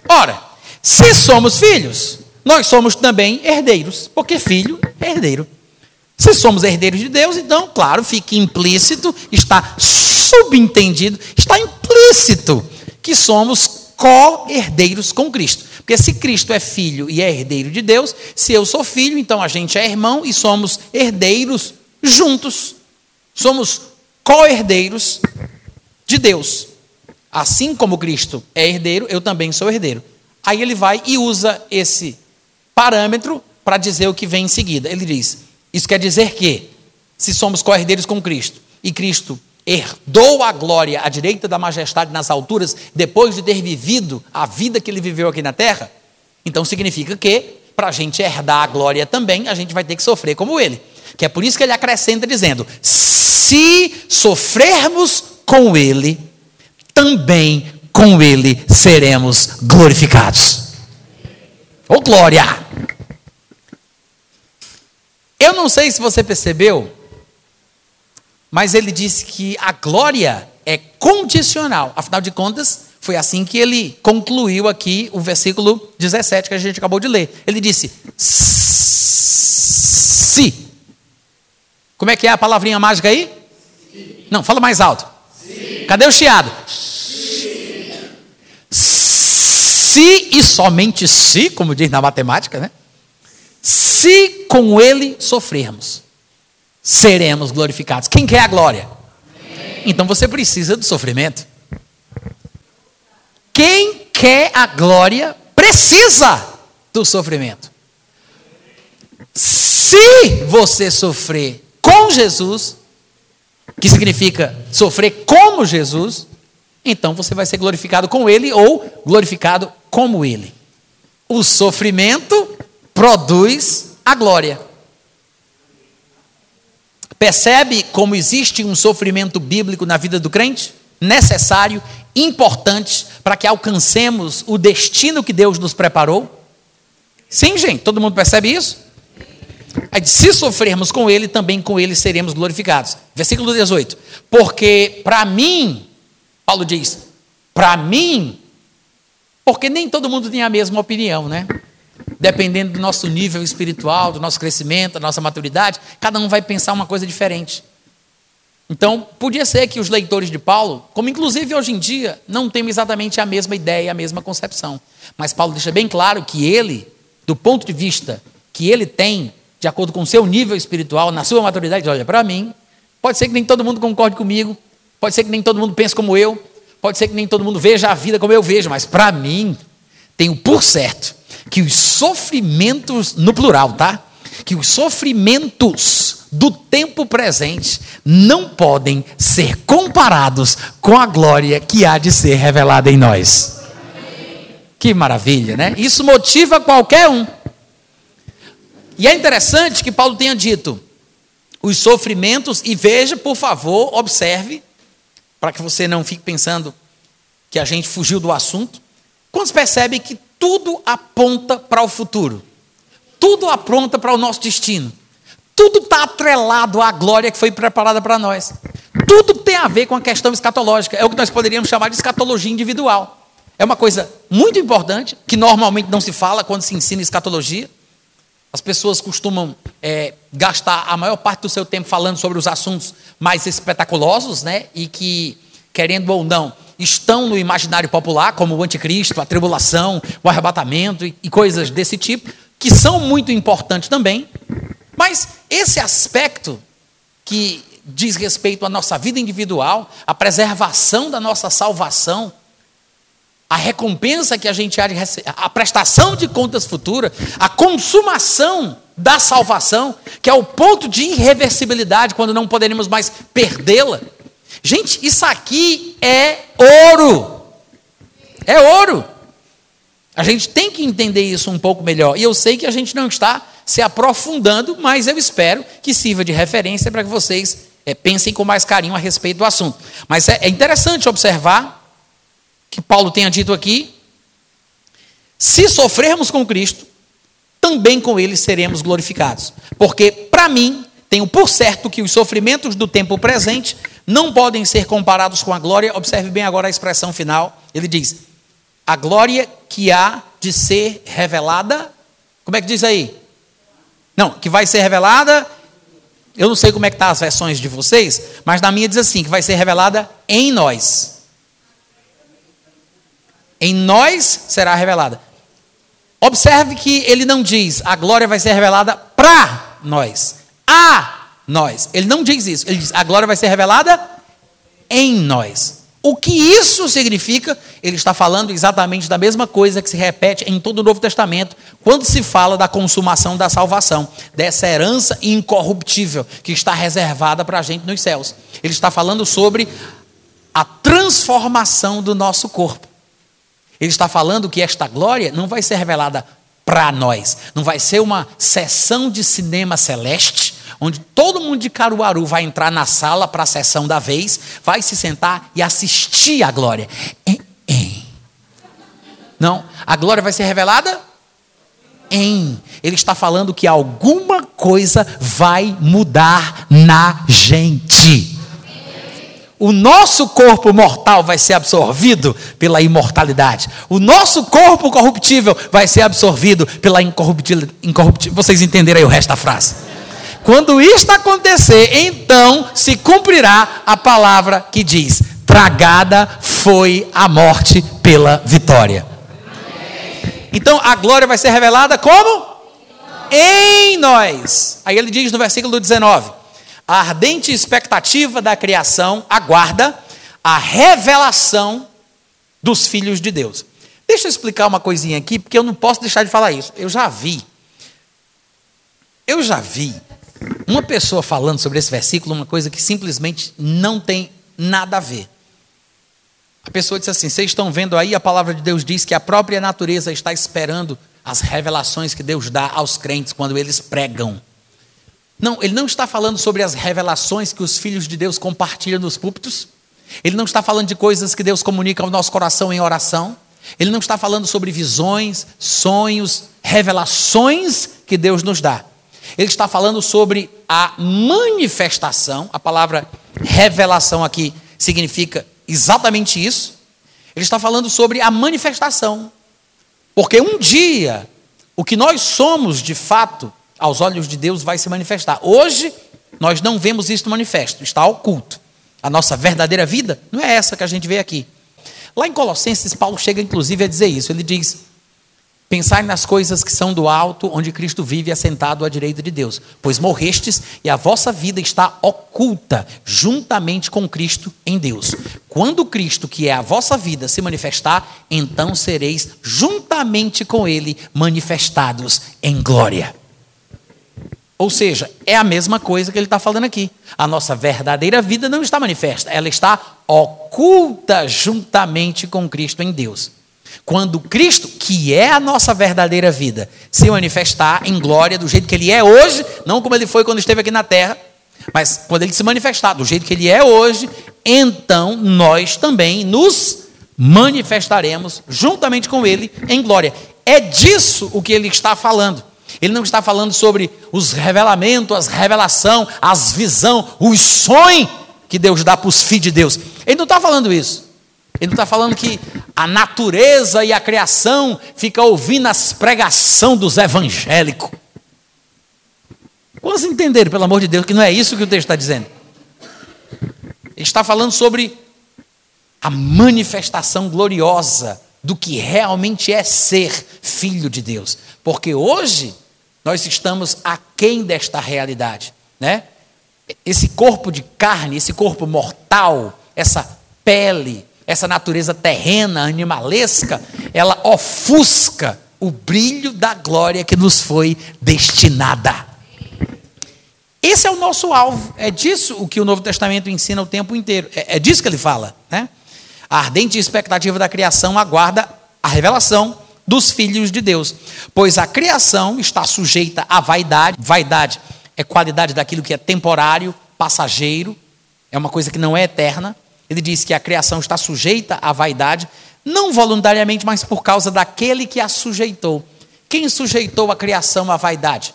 ora, se somos filhos, nós somos também herdeiros, porque filho é herdeiro. Se somos herdeiros de Deus, então, claro, fica implícito, está subentendido, está implícito que somos co-herdeiros com Cristo. Porque se Cristo é filho e é herdeiro de Deus, se eu sou filho, então a gente é irmão e somos herdeiros juntos. Somos co-herdeiros de Deus. Assim como Cristo é herdeiro, eu também sou herdeiro. Aí ele vai e usa esse parâmetro para dizer o que vem em seguida. Ele diz: isso quer dizer que, se somos co-herdeiros com Cristo, e Cristo herdou a glória à direita da majestade nas alturas, depois de ter vivido a vida que ele viveu aqui na terra, então significa que, para a gente herdar a glória também, a gente vai ter que sofrer como ele. Que é por isso que ele acrescenta dizendo: se sofrermos com ele, também com ele seremos glorificados. Ô oh, glória! Eu não sei se você percebeu, mas ele disse que a glória é condicional. Afinal de contas, foi assim que ele concluiu aqui o versículo 17 que a gente acabou de ler. Ele disse: se. Como é que é a palavrinha mágica aí? Não, fala mais alto. Cadê o chiado? Se e somente se, como diz na matemática, né? Se com ele sofrermos, seremos glorificados. Quem quer a glória? Então você precisa do sofrimento. Quem quer a glória, precisa do sofrimento. Se você sofrer com Jesus, que significa sofrer como Jesus, então você vai ser glorificado com Ele ou glorificado como Ele. O sofrimento produz a glória. Percebe como existe um sofrimento bíblico na vida do crente? Necessário, importante, para que alcancemos o destino que Deus nos preparou? Sim, gente, todo mundo percebe isso? Aí, se sofrermos com Ele, também com Ele seremos glorificados. Versículo 18. Porque para mim, Paulo diz, para mim, porque nem todo mundo tem a mesma opinião, né? Dependendo do nosso nível espiritual, do nosso crescimento, da nossa maturidade, cada um vai pensar uma coisa diferente. Então, podia ser que os leitores de Paulo, como inclusive hoje em dia, não tenham exatamente a mesma ideia, a mesma concepção. Mas Paulo deixa bem claro que ele, do ponto de vista que ele tem, de acordo com o seu nível espiritual, na sua maturidade, olha, para mim, pode ser que nem todo mundo concorde comigo, pode ser que nem todo mundo pense como eu, pode ser que nem todo mundo veja a vida como eu vejo, mas para mim, tenho por certo que os sofrimentos, no plural, tá? Que os sofrimentos do tempo presente não podem ser comparados com a glória que há de ser revelada em nós. Que maravilha, né? Isso motiva qualquer um. E é interessante que Paulo tenha dito os sofrimentos, e veja, por favor, observe, para que você não fique pensando que a gente fugiu do assunto. Quantos percebem que tudo aponta para o futuro? Tudo aponta para o nosso destino. Tudo está atrelado à glória que foi preparada para nós. Tudo tem a ver com a questão escatológica. É o que nós poderíamos chamar de escatologia individual. É uma coisa muito importante, que normalmente não se fala quando se ensina escatologia. As pessoas costumam é, gastar a maior parte do seu tempo falando sobre os assuntos mais espetaculosos, né? E que, querendo ou não, estão no imaginário popular, como o anticristo, a tribulação, o arrebatamento e, e coisas desse tipo, que são muito importantes também. Mas esse aspecto que diz respeito à nossa vida individual, à preservação da nossa salvação, a recompensa que a gente há de receber, a prestação de contas futura, a consumação da salvação, que é o ponto de irreversibilidade, quando não poderemos mais perdê-la. Gente, isso aqui é ouro. É ouro. A gente tem que entender isso um pouco melhor. E eu sei que a gente não está se aprofundando, mas eu espero que sirva de referência para que vocês é, pensem com mais carinho a respeito do assunto. Mas é, é interessante observar que Paulo tenha dito aqui: se sofrermos com Cristo, também com Ele seremos glorificados. Porque, para mim, tenho por certo que os sofrimentos do tempo presente não podem ser comparados com a glória. Observe bem agora a expressão final. Ele diz: a glória que há de ser revelada. Como é que diz aí? Não, que vai ser revelada. Eu não sei como é que tá as versões de vocês, mas na minha diz assim, que vai ser revelada em nós. Em nós será revelada. Observe que ele não diz a glória vai ser revelada para nós, a nós. Ele não diz isso. Ele diz a glória vai ser revelada em nós. O que isso significa? Ele está falando exatamente da mesma coisa que se repete em todo o Novo Testamento, quando se fala da consumação da salvação, dessa herança incorruptível que está reservada para a gente nos céus. Ele está falando sobre a transformação do nosso corpo. Ele está falando que esta glória não vai ser revelada para nós, não vai ser uma sessão de cinema celeste, onde todo mundo de Caruaru vai entrar na sala para a sessão da vez, vai se sentar e assistir a glória. Não, a glória vai ser revelada em. Ele está falando que alguma coisa vai mudar na gente o nosso corpo mortal vai ser absorvido pela imortalidade. O nosso corpo corruptível vai ser absorvido pela incorruptível. Vocês entenderam aí o resto da frase? Quando isto acontecer, então se cumprirá a palavra que diz: tragada foi a morte pela vitória. Então a glória vai ser revelada como? Em nós. Aí ele diz no versículo 19: a ardente expectativa da criação aguarda a revelação dos filhos de Deus. Deixa eu explicar uma coisinha aqui, porque eu não posso deixar de falar isso. Eu já vi. Eu já vi uma pessoa falando sobre esse versículo, uma coisa que simplesmente não tem nada a ver. A pessoa disse assim: vocês estão vendo aí, a palavra de Deus diz que a própria natureza está esperando as revelações que Deus dá aos crentes quando eles pregam. Não, ele não está falando sobre as revelações que os filhos de Deus compartilham nos púlpitos. Ele não está falando de coisas que Deus comunica ao nosso coração em oração. Ele não está falando sobre visões, sonhos, revelações que Deus nos dá. Ele está falando sobre a manifestação. A palavra revelação aqui significa exatamente isso. Ele está falando sobre a manifestação. Porque um dia, o que nós somos de fato, aos olhos de Deus, vai se manifestar. Hoje, nós não vemos isso manifesto, está oculto. A nossa verdadeira vida não é essa que a gente vê aqui. Lá em Colossenses, Paulo chega inclusive a dizer isso. Ele diz: Pensai nas coisas que são do alto, onde Cristo vive assentado à direita de Deus, pois morrestes e a vossa vida está oculta juntamente com Cristo em Deus. Quando Cristo, que é a vossa vida, se manifestar, então sereis juntamente com Ele manifestados em glória. Ou seja, é a mesma coisa que ele está falando aqui. A nossa verdadeira vida não está manifesta, ela está oculta juntamente com Cristo em Deus. Quando Cristo, que é a nossa verdadeira vida, se manifestar em glória do jeito que ele é hoje, não como ele foi quando esteve aqui na terra, mas quando ele se manifestar do jeito que ele é hoje, então nós também nos manifestaremos juntamente com ele em glória. É disso o que ele está falando. Ele não está falando sobre os revelamentos, as revelação, as visão, os sonhos que Deus dá para os filhos de Deus. Ele não está falando isso. Ele não está falando que a natureza e a criação fica ouvindo as pregação dos evangélicos. Quantos entenderam, pelo amor de Deus, que não é isso que o texto está dizendo? Ele está falando sobre a manifestação gloriosa do que realmente é ser filho de Deus. Porque hoje nós estamos aquém desta realidade, né? Esse corpo de carne, esse corpo mortal, essa pele, essa natureza terrena, animalesca, ela ofusca o brilho da glória que nos foi destinada. Esse é o nosso alvo. É disso o que o Novo Testamento ensina o tempo inteiro. É, é disso que ele fala. Né? A ardente expectativa da criação aguarda a revelação dos filhos de Deus. Pois a criação está sujeita à vaidade. Vaidade é qualidade daquilo que é temporário, passageiro, é uma coisa que não é eterna. Ele diz que a criação está sujeita à vaidade, não voluntariamente, mas por causa daquele que a sujeitou. Quem sujeitou a criação à vaidade?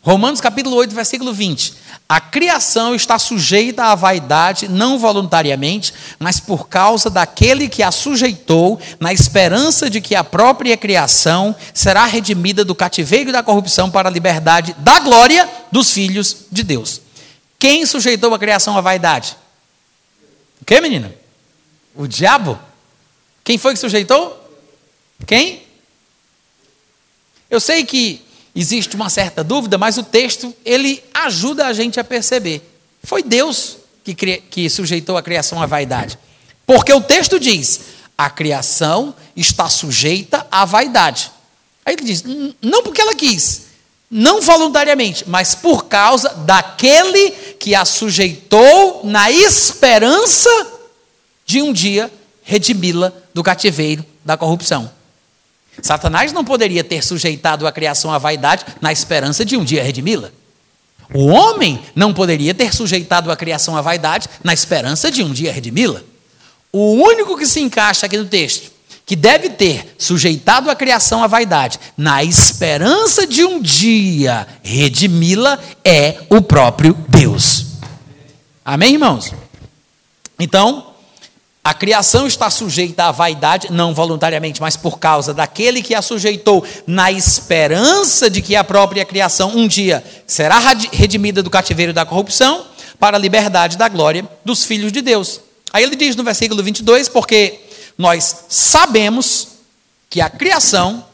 Romanos capítulo 8, versículo 20. A criação está sujeita à vaidade, não voluntariamente, mas por causa daquele que a sujeitou, na esperança de que a própria criação será redimida do cativeiro da corrupção para a liberdade da glória dos filhos de Deus. Quem sujeitou a criação à vaidade? O que, menina? O diabo? Quem foi que sujeitou? Quem? Eu sei que existe uma certa dúvida, mas o texto ele ajuda a gente a perceber. Foi Deus que, que sujeitou a criação à vaidade. Porque o texto diz: a criação está sujeita à vaidade. Aí ele diz: não porque ela quis, não voluntariamente, mas por causa daquele que a sujeitou na esperança de um dia redimi-la do cativeiro da corrupção. Satanás não poderia ter sujeitado a criação à vaidade na esperança de um dia redimi-la. O homem não poderia ter sujeitado a criação à vaidade na esperança de um dia redimi-la. O único que se encaixa aqui no texto, que deve ter sujeitado a criação à vaidade na esperança de um dia redimi-la, é o próprio Deus. Amém, irmãos? Então, a criação está sujeita à vaidade, não voluntariamente, mas por causa daquele que a sujeitou, na esperança de que a própria criação um dia será redimida do cativeiro da corrupção, para a liberdade da glória dos filhos de Deus. Aí ele diz no versículo 22: Porque nós sabemos que a criação,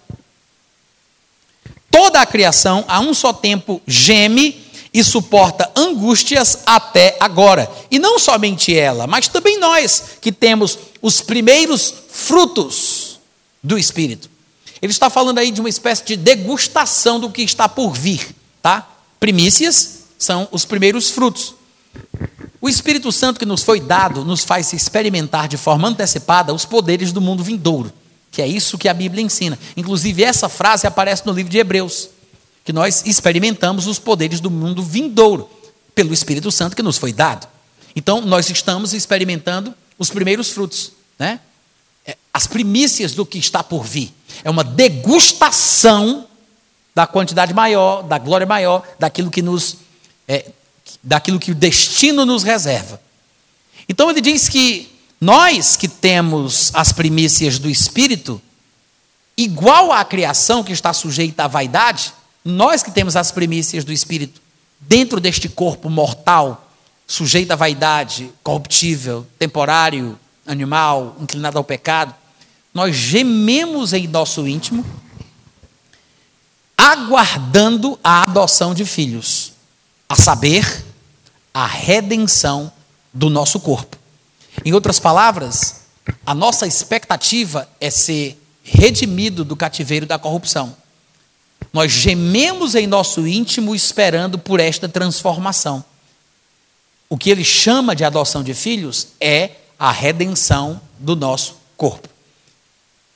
toda a criação, a um só tempo geme e suporta angústias até agora. E não somente ela, mas também nós, que temos os primeiros frutos do Espírito. Ele está falando aí de uma espécie de degustação do que está por vir, tá? Primícias são os primeiros frutos. O Espírito Santo que nos foi dado nos faz experimentar de forma antecipada os poderes do mundo vindouro, que é isso que a Bíblia ensina. Inclusive, essa frase aparece no livro de Hebreus, que nós experimentamos os poderes do mundo vindouro, pelo Espírito Santo que nos foi dado. Então, nós estamos experimentando os primeiros frutos, né? É, as primícias do que está por vir. É uma degustação da quantidade maior, da glória maior, daquilo que nos é, daquilo que o destino nos reserva. Então ele diz que nós que temos as primícias do Espírito, igual à criação que está sujeita à vaidade, nós que temos as primícias do Espírito, dentro deste corpo mortal, sujeito à vaidade, corruptível, temporário, animal, inclinado ao pecado, nós gememos em nosso íntimo, aguardando a adoção de filhos, a saber, a redenção do nosso corpo. Em outras palavras, a nossa expectativa é ser redimido do cativeiro da corrupção. Nós gememos em nosso íntimo esperando por esta transformação. O que ele chama de adoção de filhos é a redenção do nosso corpo.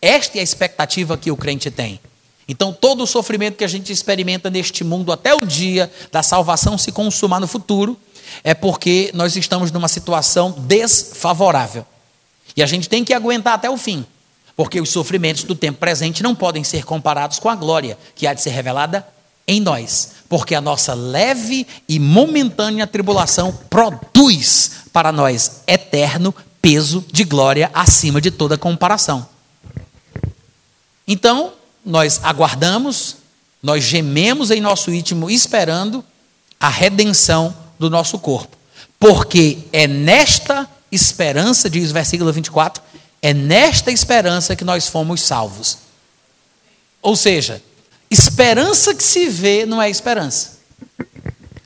Esta é a expectativa que o crente tem. Então, todo o sofrimento que a gente experimenta neste mundo até o dia da salvação se consumar no futuro, é porque nós estamos numa situação desfavorável. E a gente tem que aguentar até o fim, porque os sofrimentos do tempo presente não podem ser comparados com a glória que há de ser revelada em nós, porque a nossa leve e momentânea tribulação produz para nós eterno peso de glória acima de toda comparação. Então, nós aguardamos, nós gememos em nosso íntimo esperando a redenção do nosso corpo. Porque é nesta esperança, diz o versículo 24, é nesta esperança que nós fomos salvos. Ou seja, esperança que se vê não é esperança.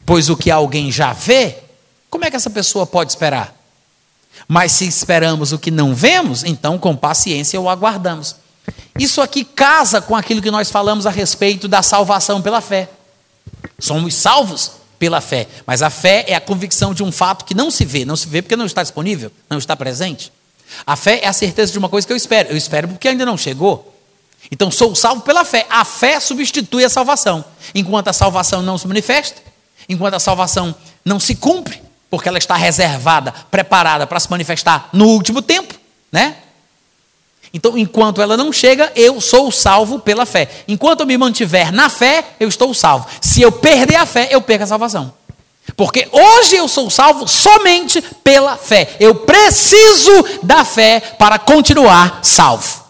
Pois o que alguém já vê, como é que essa pessoa pode esperar? Mas se esperamos o que não vemos, então com paciência o aguardamos. Isso aqui casa com aquilo que nós falamos a respeito da salvação pela fé. Somos salvos pela fé. Mas a fé é a convicção de um fato que não se vê. Não se vê porque não está disponível, não está presente. A fé é a certeza de uma coisa que eu espero. Eu espero porque ainda não chegou. Então sou salvo pela fé. A fé substitui a salvação. Enquanto a salvação não se manifesta, enquanto a salvação não se cumpre, porque ela está reservada, preparada para se manifestar no último tempo, né? Então, enquanto ela não chega, eu sou salvo pela fé. Enquanto eu me mantiver na fé, eu estou salvo. Se eu perder a fé, eu perco a salvação. Porque hoje eu sou salvo somente pela fé. Eu preciso da fé para continuar salvo.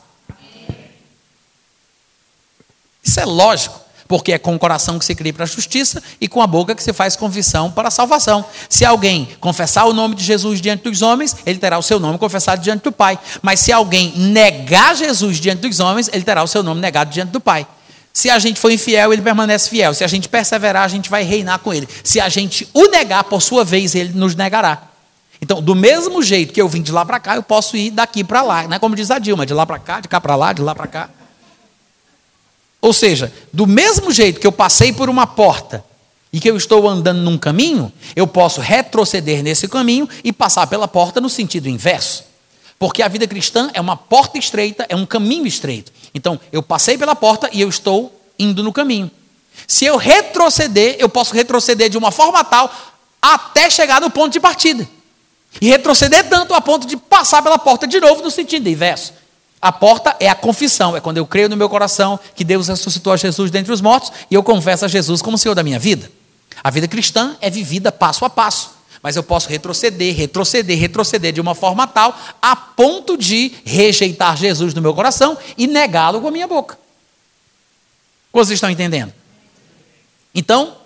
Isso é lógico porque é com o coração que se crê para a justiça e com a boca que se faz confissão para a salvação. Se alguém confessar o nome de Jesus diante dos homens, ele terá o seu nome confessado diante do Pai. Mas se alguém negar Jesus diante dos homens, ele terá o seu nome negado diante do Pai. Se a gente for infiel, ele permanece fiel. Se a gente perseverar, a gente vai reinar com ele. Se a gente o negar, por sua vez, ele nos negará. Então, do mesmo jeito que eu vim de lá para cá, eu posso ir daqui para lá. Não é como diz a Dilma, de lá para cá, de cá para lá, de lá para cá. Ou seja, do mesmo jeito que eu passei por uma porta e que eu estou andando num caminho, eu posso retroceder nesse caminho e passar pela porta no sentido inverso. Porque a vida cristã é uma porta estreita, é um caminho estreito. Então, eu passei pela porta e eu estou indo no caminho. Se eu retroceder, eu posso retroceder de uma forma tal até chegar no ponto de partida. E retroceder tanto a ponto de passar pela porta de novo no sentido inverso. A porta é a confissão, é quando eu creio no meu coração que Deus ressuscitou a Jesus dentre os mortos e eu confesso a Jesus como Senhor da minha vida. A vida cristã é vivida passo a passo, mas eu posso retroceder, retroceder, retroceder de uma forma tal a ponto de rejeitar Jesus no meu coração e negá-lo com a minha boca. Vocês estão entendendo? Então,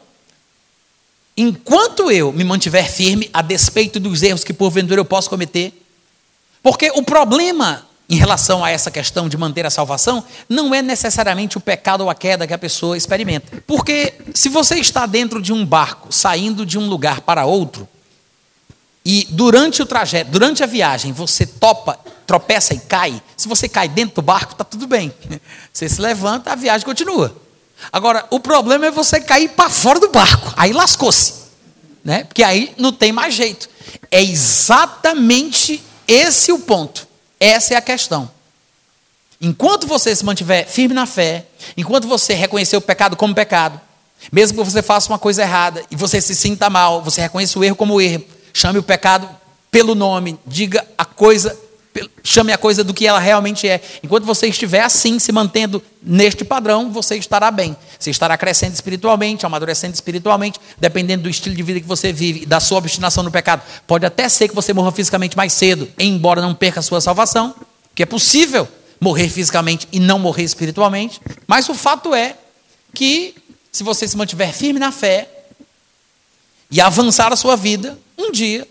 enquanto eu me mantiver firme a despeito dos erros que porventura eu posso cometer, porque o problema em relação a essa questão de manter a salvação, não é necessariamente o pecado ou a queda que a pessoa experimenta. Porque se você está dentro de um barco, saindo de um lugar para outro, e durante o trajeto, durante a viagem, você topa tropeça e cai, se você cai dentro do barco, está tudo bem. Você se levanta, a viagem continua. Agora, o problema é você cair para fora do barco. Aí lascou-se. Né? Porque aí não tem mais jeito. É exatamente esse o ponto. Essa é a questão. Enquanto você se mantiver firme na fé, enquanto você reconhecer o pecado como pecado, mesmo que você faça uma coisa errada e você se sinta mal, você reconheça o erro como erro, chame o pecado pelo nome, diga a coisa, chame a coisa do que ela realmente é. Enquanto você estiver assim, se mantendo neste padrão, você estará bem. Você estará crescendo espiritualmente, amadurecendo espiritualmente, dependendo do estilo de vida que você vive da sua obstinação no pecado. Pode até ser que você morra fisicamente mais cedo, embora não perca a sua salvação, que é possível morrer fisicamente e não morrer espiritualmente, mas o fato é que se você se mantiver firme na fé e avançar a sua vida, um dia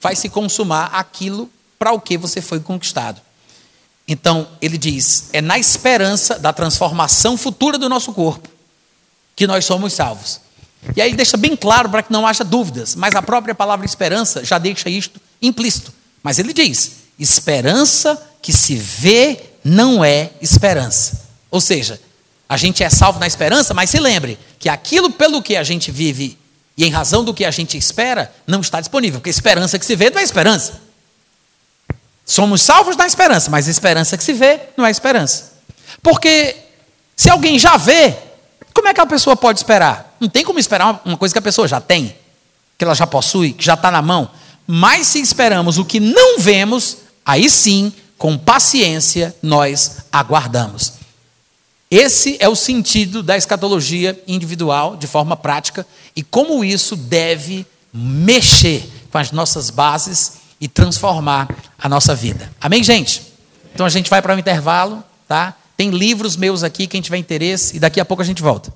vai se consumar aquilo para o que você foi conquistado. Então, ele diz: é na esperança da transformação futura do nosso corpo que nós somos salvos. E aí ele deixa bem claro para que não haja dúvidas, mas a própria palavra esperança já deixa isto implícito. Mas ele diz: esperança que se vê não é esperança. Ou seja, a gente é salvo na esperança, mas se lembre que aquilo pelo que a gente vive e em razão do que a gente espera, não está disponível, porque esperança que se vê não é esperança. Somos salvos na esperança, mas esperança que se vê não é esperança. Porque se alguém já vê, como é que a pessoa pode esperar? Não tem como esperar uma coisa que a pessoa já tem, que ela já possui, que já está na mão. Mas se esperamos o que não vemos, aí sim, com paciência, nós aguardamos. Esse é o sentido da escatologia individual, de forma prática, e como isso deve mexer com as nossas bases e transformar a nossa vida. Amém, gente? Então a gente vai para o um intervalo, tá? Tem livros meus aqui, quem tiver interesse, e daqui a pouco a gente volta.